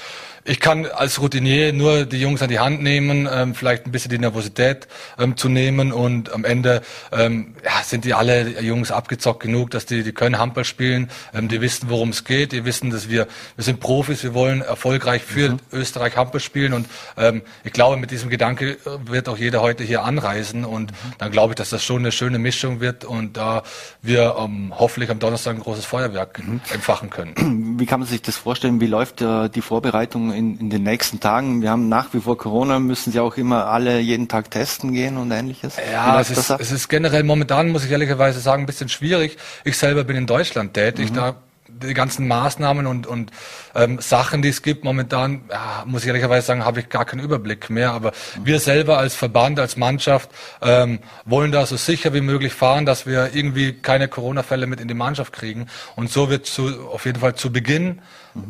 Ich kann als Routinier nur die Jungs an die Hand nehmen, ähm, vielleicht ein bisschen die Nervosität ähm, zu nehmen und am Ende ähm, ja, sind die alle Jungs abgezockt genug, dass die, die können Handball spielen, ähm, die wissen, worum es geht, die wissen, dass wir, wir sind Profis, wir wollen erfolgreich für mhm. Österreich Handball spielen und ähm, ich glaube, mit diesem Gedanke äh, wird auch jeder heute hier anreisen und mhm. dann glaube ich, dass das schon eine schöne Mischung wird und da wir ähm, hoffentlich am Donnerstag ein großes Feuerwerk mhm. entfachen können. Wie kann man sich das vorstellen? Wie läuft äh, die Vorbereitung in, in den nächsten Tagen? Wir haben nach wie vor Corona, müssen Sie auch immer alle jeden Tag testen gehen und ähnliches? Ja, es ist, es ist generell momentan, muss ich ehrlicherweise sagen, ein bisschen schwierig. Ich selber bin in Deutschland tätig, mhm. da die ganzen Maßnahmen und, und ähm, Sachen, die es gibt, momentan, ja, muss ich ehrlicherweise sagen, habe ich gar keinen Überblick mehr. Aber mhm. wir selber als Verband, als Mannschaft ähm, wollen da so sicher wie möglich fahren, dass wir irgendwie keine Corona-Fälle mit in die Mannschaft kriegen. Und so wird zu, auf jeden Fall zu Beginn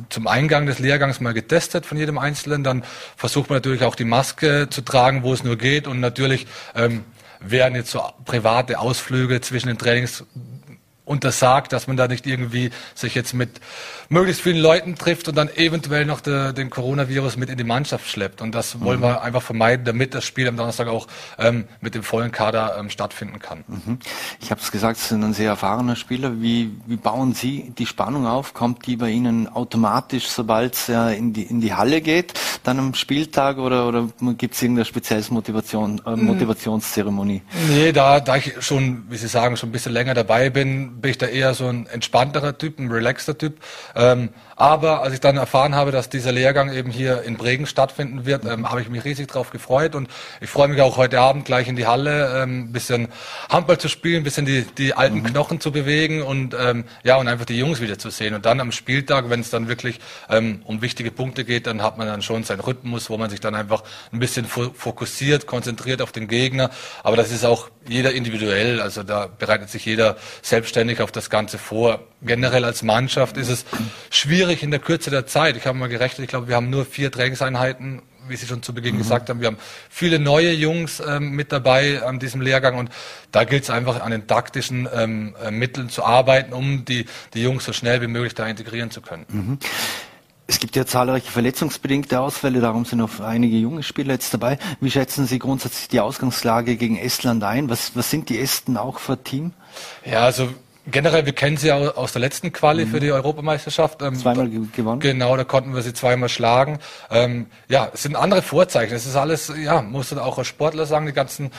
zum Eingang des Lehrgangs mal getestet von jedem Einzelnen. Dann versucht man natürlich auch die Maske zu tragen, wo es nur geht. Und natürlich ähm, werden jetzt so private Ausflüge zwischen den Trainings untersagt, dass man da nicht irgendwie sich jetzt mit möglichst vielen Leuten trifft und dann eventuell noch de, den Coronavirus mit in die Mannschaft schleppt. Und das wollen mhm. wir einfach vermeiden, damit das Spiel am Donnerstag auch ähm, mit dem vollen Kader ähm, stattfinden kann. Mhm. Ich habe es gesagt, Sie sind ein sehr erfahrener Spieler. Wie, wie bauen Sie die Spannung auf? Kommt die bei Ihnen automatisch, sobald es äh, in, die, in die Halle geht, dann am Spieltag oder, oder gibt es irgendeine spezielle Motivation, äh, mhm. Motivationszeremonie? Nee, da, da ich schon, wie Sie sagen, schon ein bisschen länger dabei bin, bin ich da eher so ein entspannterer Typ, ein relaxter Typ. Ähm, aber als ich dann erfahren habe, dass dieser Lehrgang eben hier in Bregen stattfinden wird, ähm, habe ich mich riesig darauf gefreut und ich freue mich auch heute Abend gleich in die Halle, ein ähm, bisschen Handball zu spielen, ein bisschen die, die alten mhm. Knochen zu bewegen und ähm, ja und einfach die Jungs wieder zu sehen. Und dann am Spieltag, wenn es dann wirklich ähm, um wichtige Punkte geht, dann hat man dann schon seinen Rhythmus, wo man sich dann einfach ein bisschen fokussiert, konzentriert auf den Gegner. Aber das ist auch jeder individuell, also da bereitet sich jeder selbstständig auf das Ganze vor. Generell als Mannschaft ist es schwierig in der Kürze der Zeit. Ich habe mal gerechnet, ich glaube, wir haben nur vier Trainingseinheiten wie Sie schon zu Beginn mhm. gesagt haben, wir haben viele neue Jungs ähm, mit dabei an diesem Lehrgang und da gilt es einfach an den taktischen ähm, äh, Mitteln zu arbeiten, um die, die Jungs so schnell wie möglich da integrieren zu können. Mhm. Es gibt ja zahlreiche verletzungsbedingte Ausfälle, darum sind auch einige junge Spieler jetzt dabei. Wie schätzen Sie grundsätzlich die Ausgangslage gegen Estland ein? Was, was sind die Esten auch für Team? Ja, also generell, wir kennen sie ja aus der letzten Quali mhm. für die Europameisterschaft. Ähm, zweimal gewonnen. Genau, da konnten wir sie zweimal schlagen. Ähm, ja, es sind andere Vorzeichen. Es ist alles, ja, muss man auch als Sportler sagen, die ganzen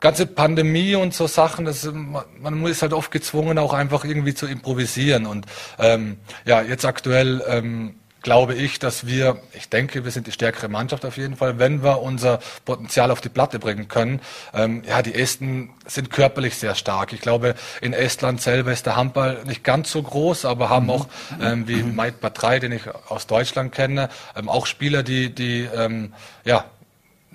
ganze Pandemie und so Sachen, das, man ist halt oft gezwungen, auch einfach irgendwie zu improvisieren. Und ähm, ja, jetzt aktuell ähm, glaube ich, dass wir, ich denke, wir sind die stärkere Mannschaft auf jeden Fall, wenn wir unser Potenzial auf die Platte bringen können. Ähm, ja, die Esten sind körperlich sehr stark. Ich glaube, in Estland selber ist der Handball nicht ganz so groß, aber haben auch, ähm, wie Mike Batrei, den ich aus Deutschland kenne, ähm, auch Spieler, die, die ähm, ja,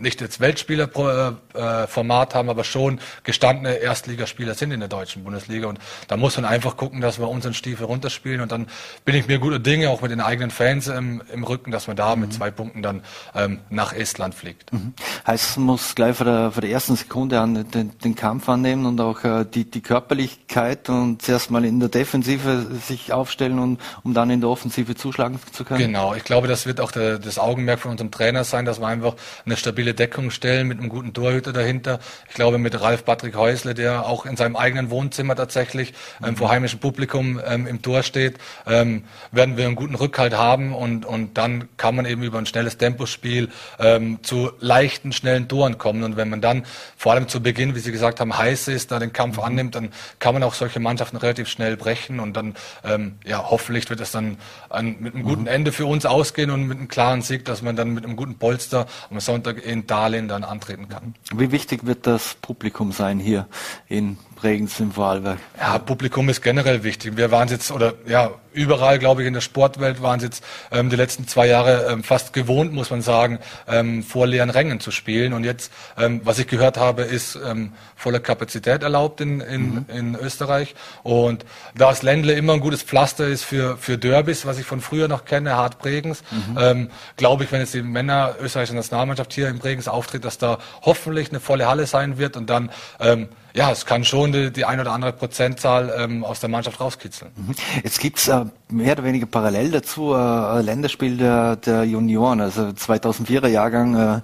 nicht jetzt Weltspielerformat haben, aber schon gestandene Erstligaspieler sind in der deutschen Bundesliga. Und da muss man einfach gucken, dass wir unseren Stiefel runterspielen. Und dann bin ich mir guter Dinge, auch mit den eigenen Fans im, im Rücken, dass man da mhm. mit zwei Punkten dann ähm, nach Estland fliegt. Mhm. Heißt, man muss gleich vor der, vor der ersten Sekunde an den, den Kampf annehmen und auch äh, die, die Körperlichkeit und zuerst mal in der Defensive sich aufstellen und um dann in der Offensive zuschlagen zu können? Genau, ich glaube, das wird auch der, das Augenmerk von unserem Trainer sein, dass wir einfach eine stabile stabile Deckung stellen mit einem guten Torhüter dahinter. Ich glaube mit Ralf Patrick Häusle, der auch in seinem eigenen Wohnzimmer tatsächlich ähm, vor heimischem Publikum ähm, im Tor steht, ähm, werden wir einen guten Rückhalt haben und, und dann kann man eben über ein schnelles Tempospiel ähm, zu leichten, schnellen Toren kommen. Und wenn man dann vor allem zu Beginn, wie Sie gesagt haben, heiß ist, da den Kampf mhm. annimmt, dann kann man auch solche Mannschaften relativ schnell brechen und dann, ähm, ja, hoffentlich wird es dann ein, mit einem guten mhm. Ende für uns ausgehen und mit einem klaren Sieg, dass man dann mit einem guten Polster am Sonntag in Darlehen dann antreten kann. Wie wichtig wird das Publikum sein hier in Bregenz im Vorarlberg? Ja, Publikum ist generell wichtig. Wir waren jetzt, oder ja, überall, glaube ich, in der Sportwelt waren es jetzt ähm, die letzten zwei Jahre ähm, fast gewohnt, muss man sagen, ähm, vor leeren Rängen zu spielen. Und jetzt, ähm, was ich gehört habe, ist ähm, volle Kapazität erlaubt in, in, mhm. in Österreich. Und da das Ländle immer ein gutes Pflaster ist für, für Derbys, was ich von früher noch kenne, Hart Bregenz, mhm. ähm, glaube ich, wenn jetzt die Männer österreichische Nationalmannschaft hier in Bregenz auftritt, dass da hoffentlich eine volle Halle sein wird und dann ähm, ja, es kann schon die, die ein oder andere Prozentzahl ähm, aus der Mannschaft rauskitzeln. Mhm. Jetzt gibt's äh, mehr oder weniger parallel dazu äh, Länderspiel der, der Junioren, also 2004er Jahrgang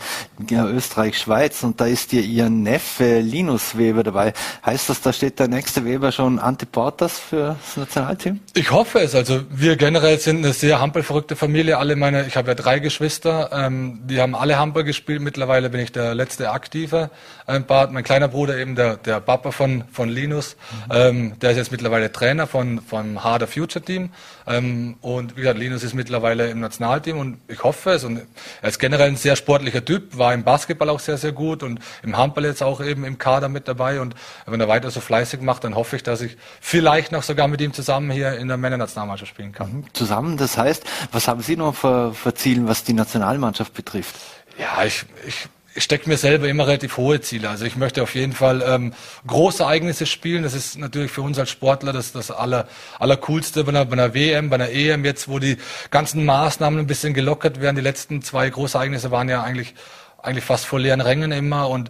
äh, Österreich-Schweiz und da ist ja ihr Neffe Linus Weber dabei. Heißt das, da steht der nächste Weber schon Antiportas für das Nationalteam? Ich hoffe es. Also wir generell sind eine sehr hampelverrückte Familie. Alle meine, ich habe ja drei Geschwister, ähm, die haben alle Hampel gespielt. Mittlerweile bin ich der letzte aktive ähm, Part. Mein kleiner Bruder eben, der, der der Papa von, von Linus. Mhm. Ähm, der ist jetzt mittlerweile Trainer von, vom Harder Future Team. Ähm, und wie gesagt, Linus ist mittlerweile im Nationalteam und ich hoffe es. Und er ist generell ein sehr sportlicher Typ, war im Basketball auch sehr, sehr gut und im Handball jetzt auch eben im Kader mit dabei. Und wenn er weiter so fleißig macht, dann hoffe ich, dass ich vielleicht noch sogar mit ihm zusammen hier in der Männernationalmannschaft spielen kann. Mhm. Zusammen, das heißt, was haben Sie noch für, für Ziele, was die Nationalmannschaft betrifft? Ja, ich ich stecke mir selber immer relativ hohe Ziele. Also ich möchte auf jeden Fall ähm, große Ereignisse spielen. Das ist natürlich für uns als Sportler das, das aller, allercoolste bei einer, bei einer WM, bei einer EM jetzt, wo die ganzen Maßnahmen ein bisschen gelockert werden. Die letzten zwei Großereignisse waren ja eigentlich, eigentlich fast vor leeren Rängen immer und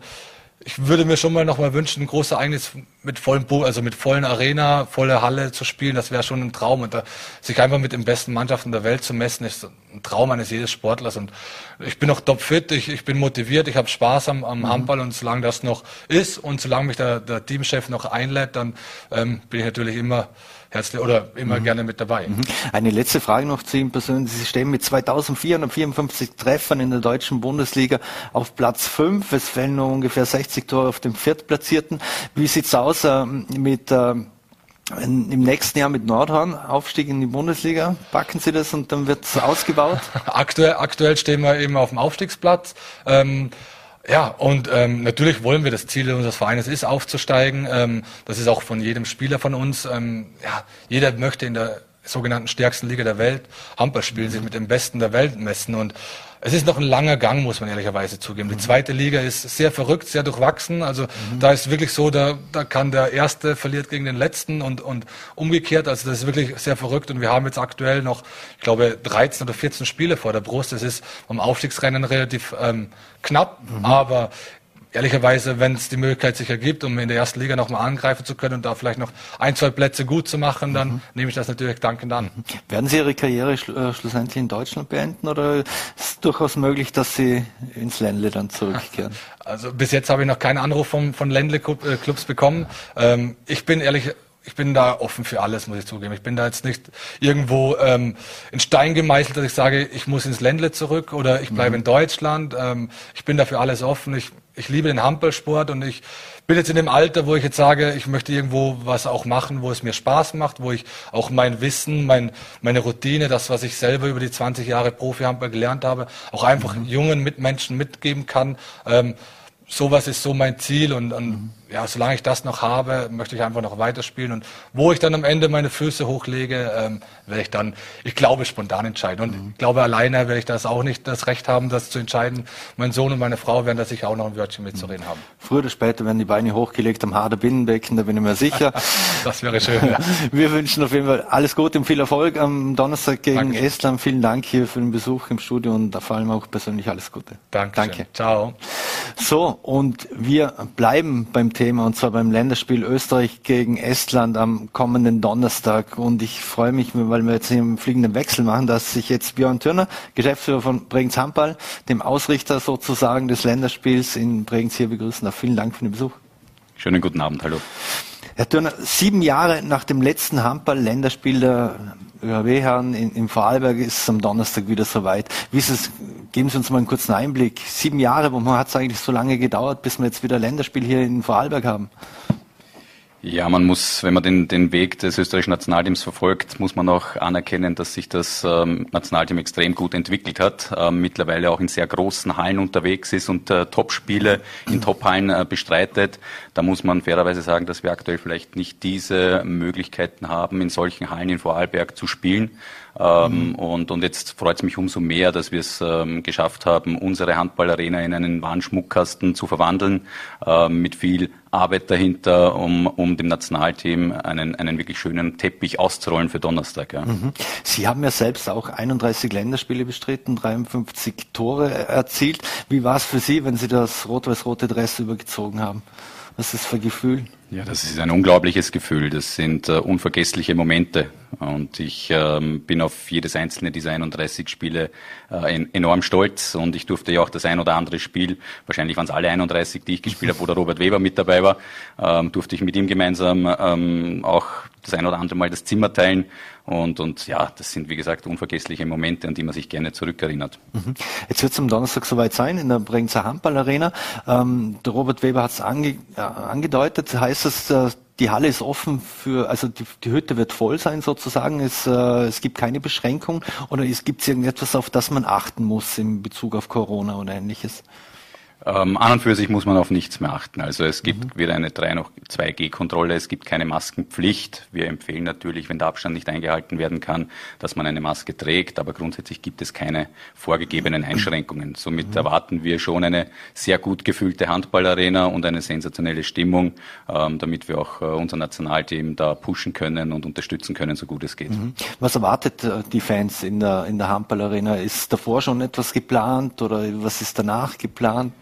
ich würde mir schon mal noch mal wünschen, ein großes Ereignis mit vollen, also mit vollen Arena, voller Halle zu spielen. Das wäre schon ein Traum. Und da, sich einfach mit den besten Mannschaften der Welt zu messen, ist ein Traum eines jedes Sportlers. Und ich bin noch topfit, ich, ich bin motiviert, ich habe Spaß am, am mhm. Handball. Und solange das noch ist und solange mich der, der Teamchef noch einlädt, dann ähm, bin ich natürlich immer herzlich oder immer mhm. gerne mit dabei. Mhm. Eine letzte Frage noch zu Ihnen persönlich. Sie stehen mit 2454 Treffern in der deutschen Bundesliga auf Platz 5. Es fällen nur ungefähr 60 Tore auf dem Viertplatzierten. Wie sieht's aus äh, mit äh, im nächsten Jahr mit Nordhorn Aufstieg in die Bundesliga. Packen Sie das und dann wird es ausgebaut? aktuell, aktuell stehen wir eben auf dem Aufstiegsplatz. Ähm, ja, und ähm, natürlich wollen wir das Ziel unseres Vereines ist aufzusteigen. Ähm, das ist auch von jedem Spieler von uns. Ähm, ja, jeder möchte in der sogenannten stärksten Liga der Welt Handball spielen, sich mit dem Besten der Welt messen. Und es ist noch ein langer Gang, muss man ehrlicherweise zugeben. Die zweite Liga ist sehr verrückt, sehr durchwachsen. Also mhm. da ist wirklich so, da, da kann der Erste verliert gegen den Letzten und, und umgekehrt. Also das ist wirklich sehr verrückt. Und wir haben jetzt aktuell noch, ich glaube, 13 oder 14 Spiele vor der Brust. Das ist vom Aufstiegsrennen relativ ähm, knapp, mhm. aber ehrlicherweise, wenn es die Möglichkeit sich ergibt, um in der ersten Liga nochmal angreifen zu können und da vielleicht noch ein, zwei Plätze gut zu machen, dann mhm. nehme ich das natürlich dankend an. Mhm. Werden Sie Ihre Karriere schl äh, schlussendlich in Deutschland beenden oder ist es durchaus möglich, dass Sie ins Ländle dann zurückkehren? Also bis jetzt habe ich noch keinen Anruf vom, von Ländle-Clubs bekommen. Ähm, ich bin ehrlich ich bin da offen für alles, muss ich zugeben. Ich bin da jetzt nicht irgendwo ähm, in Stein gemeißelt, dass ich sage, ich muss ins Ländle zurück oder ich bleibe mhm. in Deutschland. Ähm, ich bin da für alles offen. Ich, ich liebe den Handballsport und ich bin jetzt in dem Alter, wo ich jetzt sage, ich möchte irgendwo was auch machen, wo es mir Spaß macht, wo ich auch mein Wissen, mein, meine Routine, das, was ich selber über die 20 Jahre Profi-Handball gelernt habe, auch einfach mhm. jungen Mitmenschen mitgeben kann. Ähm, sowas ist so mein Ziel und, und mhm ja, solange ich das noch habe, möchte ich einfach noch weiterspielen. Und wo ich dann am Ende meine Füße hochlege, ähm, werde ich dann, ich glaube, spontan entscheiden. Und mhm. ich glaube, alleine werde ich das auch nicht das Recht haben, das zu entscheiden. Mein Sohn und meine Frau werden da sicher auch noch ein Wörtchen mitzureden mhm. haben. Früher oder später werden die Beine hochgelegt am Harder Binnenbecken, da bin ich mir sicher. das wäre schön. Ja. Wir wünschen auf jeden Fall alles Gute und viel Erfolg am Donnerstag gegen Dankeschön. Estland. Vielen Dank hier für den Besuch im Studio und vor allem auch persönlich alles Gute. Danke. Danke. Ciao. So, und wir bleiben beim Thema und zwar beim Länderspiel Österreich gegen Estland am kommenden Donnerstag. Und ich freue mich, weil wir jetzt im fliegenden Wechsel machen, dass sich jetzt Björn Türner, Geschäftsführer von Bregenz Handball, dem Ausrichter sozusagen des Länderspiels in Bregenz hier begrüßen darf. Vielen Dank für den Besuch. Schönen guten Abend, hallo. Herr Türner, sieben Jahre nach dem letzten Handball-Länderspiel der ÖHW-Herren in, in Vorarlberg ist es am Donnerstag wieder soweit. Wie ist es, geben Sie uns mal einen kurzen Einblick. Sieben Jahre, warum hat es eigentlich so lange gedauert, bis wir jetzt wieder Länderspiel hier in Vorarlberg haben? Ja, man muss, wenn man den, den Weg des österreichischen Nationalteams verfolgt, muss man auch anerkennen, dass sich das ähm, Nationalteam extrem gut entwickelt hat, ähm, mittlerweile auch in sehr großen Hallen unterwegs ist und äh, Topspiele in Tophallen äh, bestreitet. Da muss man fairerweise sagen, dass wir aktuell vielleicht nicht diese Möglichkeiten haben, in solchen Hallen in Vorarlberg zu spielen. Ähm, mhm. und, und jetzt freut es mich umso mehr, dass wir es ähm, geschafft haben, unsere Handballarena in einen wahren Schmuckkasten zu verwandeln, ähm, mit viel Arbeit dahinter, um, um dem Nationalteam einen, einen wirklich schönen Teppich auszurollen für Donnerstag. Ja. Mhm. Sie haben ja selbst auch 31 Länderspiele bestritten, 53 Tore erzielt. Wie war es für Sie, wenn Sie das rot-weiß-rote Dress übergezogen haben? Was ist das für ein Gefühl? Ja, das ist ein unglaubliches Gefühl. Das sind uh, unvergessliche Momente. Und ich ähm, bin auf jedes einzelne dieser 31 Spiele äh, en enorm stolz. Und ich durfte ja auch das ein oder andere Spiel, wahrscheinlich waren es alle 31, die ich gespielt habe, wo der Robert Weber mit dabei war, ähm, durfte ich mit ihm gemeinsam ähm, auch das ein oder andere Mal das Zimmer teilen. Und, und ja, das sind, wie gesagt, unvergessliche Momente, an die man sich gerne zurückerinnert. Mhm. Jetzt wird es am Donnerstag soweit sein in der Bregenzer Handballarena. Ähm, der Robert Weber hat es ange, äh, angedeutet. Heißt das, äh, die Halle ist offen für, also die, die Hütte wird voll sein sozusagen. Es, äh, es gibt keine Beschränkung oder es gibt irgendetwas, auf das man achten muss in Bezug auf Corona oder ähnliches? Ähm, an und für sich muss man auf nichts mehr achten. Also es gibt mhm. weder eine 3 noch 2G-Kontrolle, es gibt keine Maskenpflicht. Wir empfehlen natürlich, wenn der Abstand nicht eingehalten werden kann, dass man eine Maske trägt, aber grundsätzlich gibt es keine vorgegebenen Einschränkungen. Somit mhm. erwarten wir schon eine sehr gut gefüllte Handballarena und eine sensationelle Stimmung, ähm, damit wir auch äh, unser Nationalteam da pushen können und unterstützen können, so gut es geht. Mhm. Was erwartet äh, die Fans in der, in der Handballarena? Ist davor schon etwas geplant oder was ist danach geplant?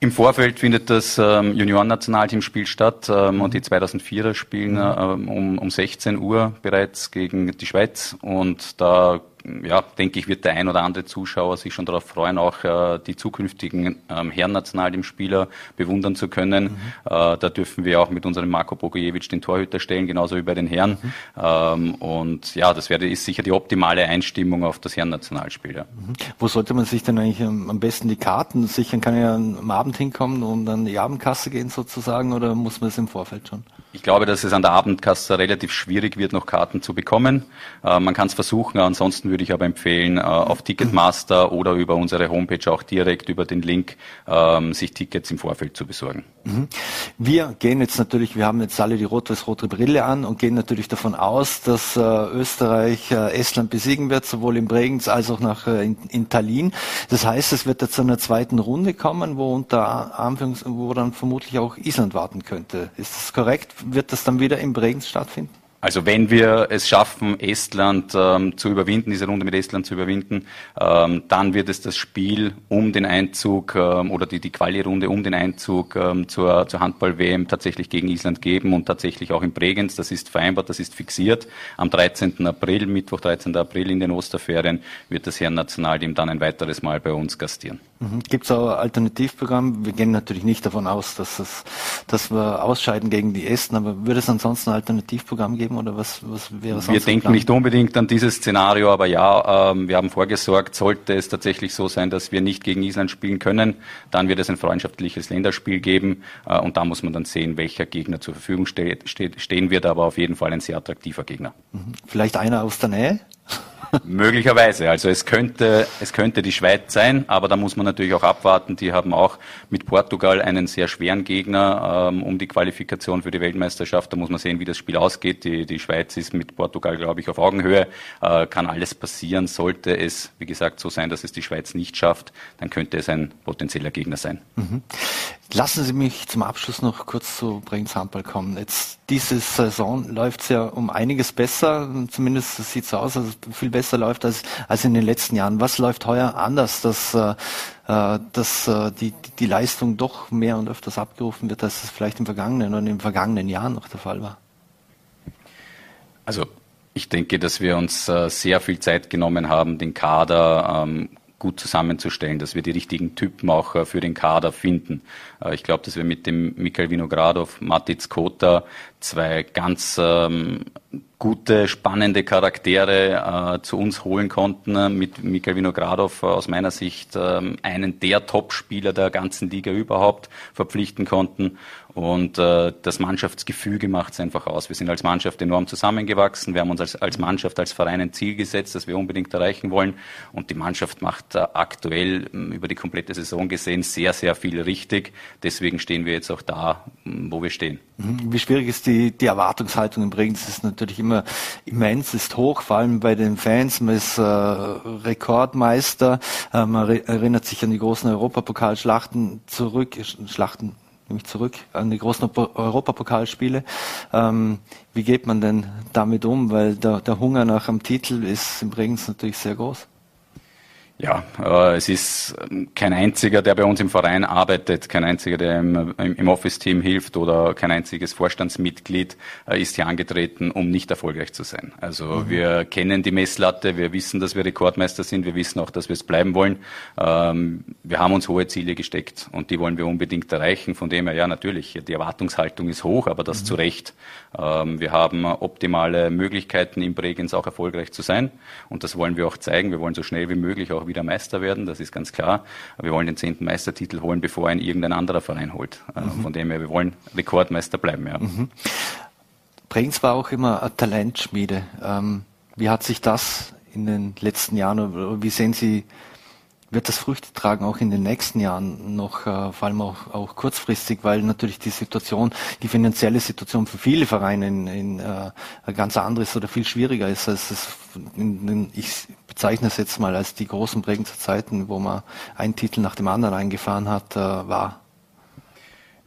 Im Vorfeld findet das ähm, Junioren-Nationalteamspiel statt ähm, und die 2004er spielen ähm, um, um 16 Uhr bereits gegen die Schweiz. Und da ja, denke ich, wird der ein oder andere Zuschauer sich schon darauf freuen, auch äh, die zukünftigen ähm, Herrennationalteamspieler bewundern zu können. Mhm. Äh, da dürfen wir auch mit unserem Marco Bogojevic den Torhüter stellen, genauso wie bei den Herren. Mhm. Ähm, und ja, das wäre, ist sicher die optimale Einstimmung auf das Herrennationalspiel. Ja. Mhm. Wo sollte man sich denn eigentlich am besten die Karten sichern? Kann ja am Abend hinkommen und dann die Abendkasse gehen sozusagen oder muss man es im Vorfeld schon? Ich glaube, dass es an der Abendkasse relativ schwierig wird, noch Karten zu bekommen. Äh, man kann es versuchen, ansonsten würde ich aber empfehlen, äh, auf Ticketmaster oder über unsere Homepage auch direkt über den Link ähm, sich Tickets im Vorfeld zu besorgen. Mhm. Wir gehen jetzt natürlich, wir haben jetzt alle die rot-weiß-rote Brille an und gehen natürlich davon aus, dass äh, Österreich äh, Estland besiegen wird, sowohl in Bregenz als auch nach, in, in, Tallinn. Das heißt, es wird jetzt zu einer zweiten Runde kommen, wo unter Anführungs wo dann vermutlich auch Island warten könnte. Ist das korrekt? Wird das dann wieder in Bregenz stattfinden? Also wenn wir es schaffen, Estland ähm, zu überwinden, diese Runde mit Estland zu überwinden, ähm, dann wird es das Spiel um den Einzug ähm, oder die, die Quali-Runde um den Einzug ähm, zur, zur Handball-WM tatsächlich gegen Island geben und tatsächlich auch in Bregenz. Das ist vereinbart, das ist fixiert. Am 13. April, Mittwoch 13. April in den Osterferien, wird das Herren-Nationalteam dann ein weiteres Mal bei uns gastieren. Mhm. Gibt es auch Alternativprogramm? Wir gehen natürlich nicht davon aus, dass, es, dass wir ausscheiden gegen die Esten, aber würde es ansonsten ein Alternativprogramm geben? Geben oder was, was wäre sonst Wir denken nicht unbedingt an dieses Szenario, aber ja, ähm, wir haben vorgesorgt, sollte es tatsächlich so sein, dass wir nicht gegen Island spielen können, dann wird es ein freundschaftliches Länderspiel geben äh, und da muss man dann sehen, welcher Gegner zur Verfügung steht, steht, stehen wird, aber auf jeden Fall ein sehr attraktiver Gegner. Mhm. Vielleicht einer aus der Nähe? Möglicherweise. Also es könnte, es könnte die Schweiz sein, aber da muss man natürlich auch abwarten. Die haben auch mit Portugal einen sehr schweren Gegner ähm, um die Qualifikation für die Weltmeisterschaft. Da muss man sehen, wie das Spiel ausgeht. Die, die Schweiz ist mit Portugal, glaube ich, auf Augenhöhe. Äh, kann alles passieren. Sollte es, wie gesagt, so sein, dass es die Schweiz nicht schafft, dann könnte es ein potenzieller Gegner sein. Mhm. Lassen Sie mich zum Abschluss noch kurz zu Bregenz Handball kommen. Jetzt diese Saison läuft es ja um einiges besser, zumindest sieht es so aus, dass es viel besser läuft als, als in den letzten Jahren. Was läuft heuer anders, dass, äh, dass äh, die, die Leistung doch mehr und öfters abgerufen wird, als es vielleicht im vergangenen oder im vergangenen Jahr noch der Fall war? Also ich denke, dass wir uns äh, sehr viel Zeit genommen haben, den Kader ähm, gut zusammenzustellen, dass wir die richtigen Typen auch äh, für den Kader finden. Äh, ich glaube, dass wir mit dem Mikhail Vinogradov, Matic Kota zwei ganz ähm, gute, spannende Charaktere äh, zu uns holen konnten. Mit Mikhail Vinogradov äh, aus meiner Sicht äh, einen der Top-Spieler der ganzen Liga überhaupt verpflichten konnten. Und äh, das Mannschaftsgefüge macht es einfach aus. Wir sind als Mannschaft enorm zusammengewachsen. Wir haben uns als, als Mannschaft, als Verein ein Ziel gesetzt, das wir unbedingt erreichen wollen. Und die Mannschaft macht äh, aktuell über die komplette Saison gesehen sehr, sehr viel richtig. Deswegen stehen wir jetzt auch da, wo wir stehen. Mhm. Wie schwierig ist die, die Erwartungshaltung in Bregenz? Das ist natürlich immer immens, ist hoch, vor allem bei den Fans. Man ist äh, Rekordmeister. Äh, man erinnert sich an die großen Europapokalschlachten zurück. Schlachten nämlich zurück an die großen Europapokalspiele. Ähm, wie geht man denn damit um? Weil der, der Hunger nach einem Titel ist in Bregenz natürlich sehr groß. Ja, äh, es ist ähm, kein einziger, der bei uns im Verein arbeitet, kein einziger, der im, im Office-Team hilft oder kein einziges Vorstandsmitglied äh, ist hier angetreten, um nicht erfolgreich zu sein. Also mhm. wir kennen die Messlatte, wir wissen, dass wir Rekordmeister sind, wir wissen auch, dass wir es bleiben wollen. Ähm, wir haben uns hohe Ziele gesteckt und die wollen wir unbedingt erreichen. Von dem her, ja, natürlich, die Erwartungshaltung ist hoch, aber das mhm. zu Recht. Ähm, wir haben optimale Möglichkeiten, im Bregenz auch erfolgreich zu sein und das wollen wir auch zeigen. Wir wollen so schnell wie möglich auch wieder Meister werden, das ist ganz klar. Wir wollen den zehnten Meistertitel holen, bevor ihn irgendein anderer Verein holt. Äh, mhm. Von dem her, wir wollen Rekordmeister bleiben. Ja. Mhm. Bregenz war auch immer eine Talentschmiede. Ähm, wie hat sich das in den letzten Jahren, wie sehen Sie wird das Früchte tragen, auch in den nächsten Jahren noch, äh, vor allem auch, auch kurzfristig, weil natürlich die Situation, die finanzielle Situation für viele Vereine in, in äh, ganz anderes oder viel schwieriger ist, als es in, in, ich bezeichne es jetzt mal als die großen Bregenzer Zeiten, wo man einen Titel nach dem anderen eingefahren hat, äh, war.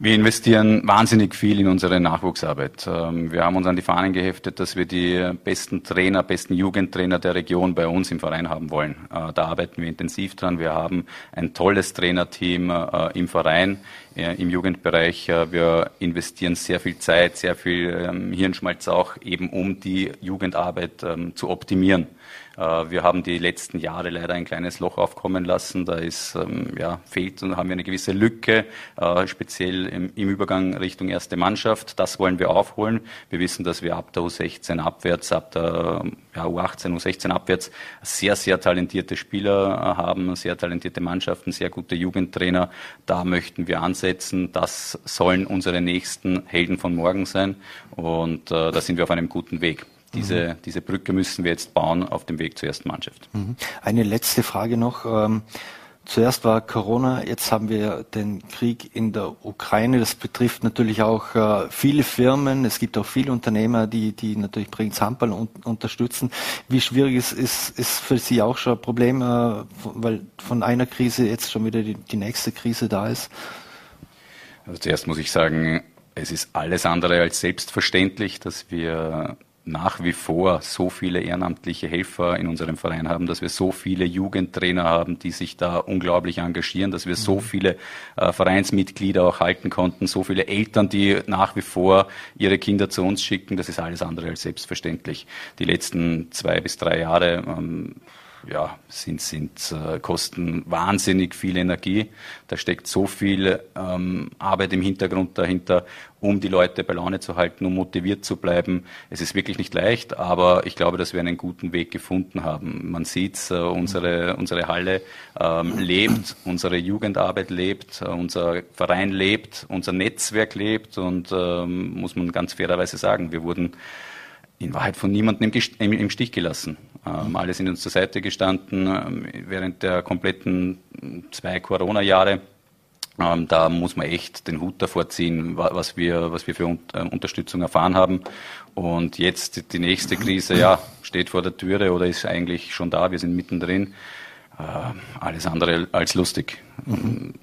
Wir investieren wahnsinnig viel in unsere Nachwuchsarbeit. Ähm, wir haben uns an die Fahnen geheftet, dass wir die besten Trainer, besten Jugendtrainer der Region bei uns im Verein haben wollen. Äh, da arbeiten wir intensiv dran. Wir haben ein tolles Trainerteam äh, im Verein, äh, im Jugendbereich. Wir investieren sehr viel Zeit, sehr viel ähm, Hirnschmalz auch eben, um die Jugendarbeit ähm, zu optimieren. Äh, wir haben die letzten Jahre leider ein kleines Loch aufkommen lassen. Da ist, ähm, ja, fehlt und haben wir eine gewisse Lücke, äh, speziell im, Übergang Richtung erste Mannschaft. Das wollen wir aufholen. Wir wissen, dass wir ab der U16 abwärts, ab der ja, U18, U16 abwärts sehr, sehr talentierte Spieler äh, haben, sehr talentierte Mannschaften, sehr gute Jugendtrainer. Da möchten wir ansetzen. Das sollen unsere nächsten Helden von morgen sein. Und äh, da sind wir auf einem guten Weg. Diese, mhm. diese Brücke müssen wir jetzt bauen auf dem Weg zur ersten Mannschaft. Mhm. Eine letzte Frage noch. Ähm, zuerst war Corona, jetzt haben wir den Krieg in der Ukraine. Das betrifft natürlich auch äh, viele Firmen. Es gibt auch viele Unternehmer, die, die natürlich Handball un unterstützen. Wie schwierig ist, ist, ist für Sie auch schon ein Problem, äh, weil von einer Krise jetzt schon wieder die, die nächste Krise da ist? Also zuerst muss ich sagen, es ist alles andere als selbstverständlich, dass wir nach wie vor so viele ehrenamtliche Helfer in unserem Verein haben, dass wir so viele Jugendtrainer haben, die sich da unglaublich engagieren, dass wir so mhm. viele äh, Vereinsmitglieder auch halten konnten, so viele Eltern, die nach wie vor ihre Kinder zu uns schicken. Das ist alles andere als selbstverständlich. Die letzten zwei bis drei Jahre ähm, ja, sind, sind, äh, kosten wahnsinnig viel Energie. Da steckt so viel ähm, Arbeit im Hintergrund dahinter, um die Leute bei Laune zu halten, um motiviert zu bleiben. Es ist wirklich nicht leicht, aber ich glaube, dass wir einen guten Weg gefunden haben. Man sieht, äh, unsere, unsere Halle ähm, lebt, unsere Jugendarbeit lebt, äh, unser Verein lebt, unser Netzwerk lebt und ähm, muss man ganz fairerweise sagen, wir wurden in Wahrheit von niemandem im, im Stich gelassen. Ähm, alle sind uns zur Seite gestanden ähm, während der kompletten zwei Corona-Jahre. Ähm, da muss man echt den Hut davor ziehen, was wir, was wir für un äh, Unterstützung erfahren haben. Und jetzt die nächste Krise, ja, steht vor der Türe oder ist eigentlich schon da. Wir sind mittendrin. Äh, alles andere als lustig. Mhm.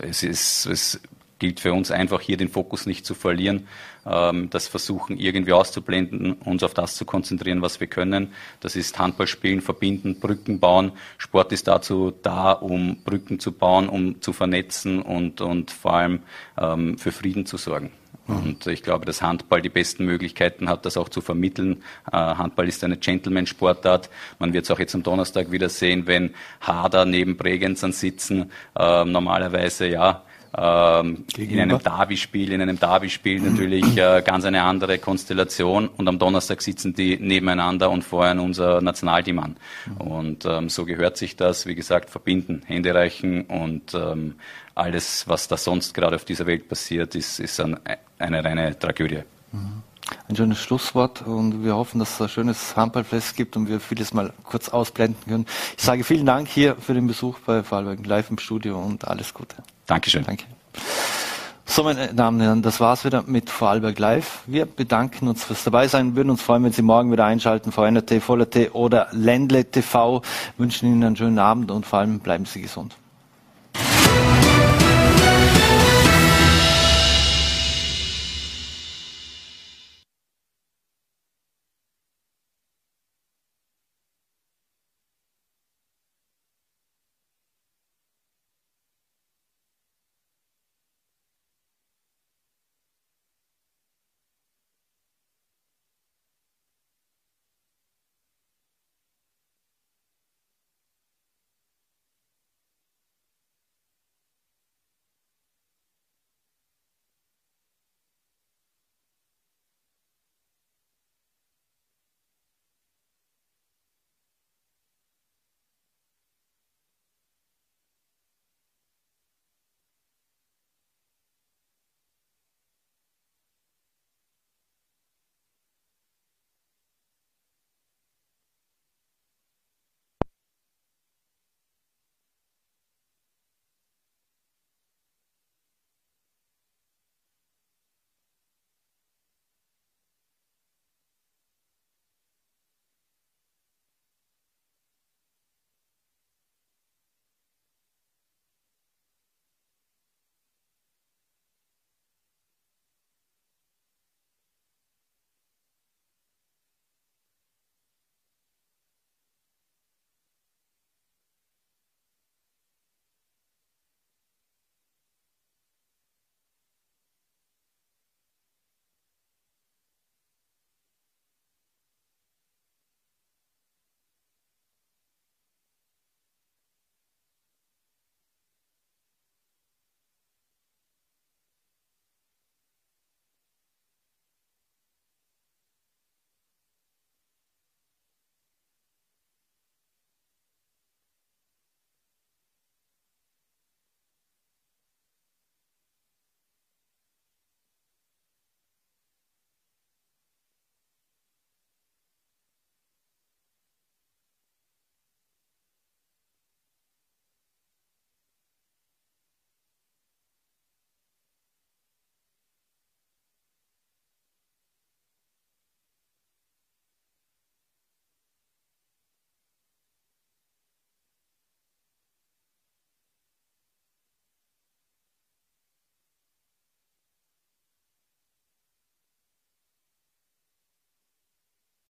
Es ist, es gilt für uns einfach hier den Fokus nicht zu verlieren, ähm, das versuchen irgendwie auszublenden, uns auf das zu konzentrieren, was wir können. Das ist Handball spielen, verbinden, Brücken bauen. Sport ist dazu da, um Brücken zu bauen, um zu vernetzen und, und vor allem ähm, für Frieden zu sorgen. Mhm. Und ich glaube, dass Handball die besten Möglichkeiten hat, das auch zu vermitteln. Äh, Handball ist eine Gentleman-Sportart. Man wird es auch jetzt am Donnerstag wieder sehen, wenn Hader neben Bregenz sitzen. Äh, normalerweise, ja, ähm, in einem Derby-Spiel, in einem Derby-Spiel natürlich äh, ganz eine andere Konstellation und am Donnerstag sitzen die nebeneinander und feuern unser Nationalteam an. Und ähm, so gehört sich das, wie gesagt, verbinden, Hände reichen und ähm, alles, was da sonst gerade auf dieser Welt passiert, ist, ist ein, eine reine Tragödie. Ein schönes Schlusswort und wir hoffen, dass es ein schönes Handballfest gibt und wir vieles mal kurz ausblenden können. Ich sage vielen Dank hier für den Besuch bei Vorarlberg live im Studio und alles Gute. Dankeschön. Danke. So, meine Damen und Herren, das war's wieder mit Vorarlberg Live. Wir bedanken uns fürs Dabeisein, würden uns freuen, wenn Sie morgen wieder einschalten, VNRT, VLRT oder Ländle TV. Wünschen Ihnen einen schönen Abend und vor allem bleiben Sie gesund.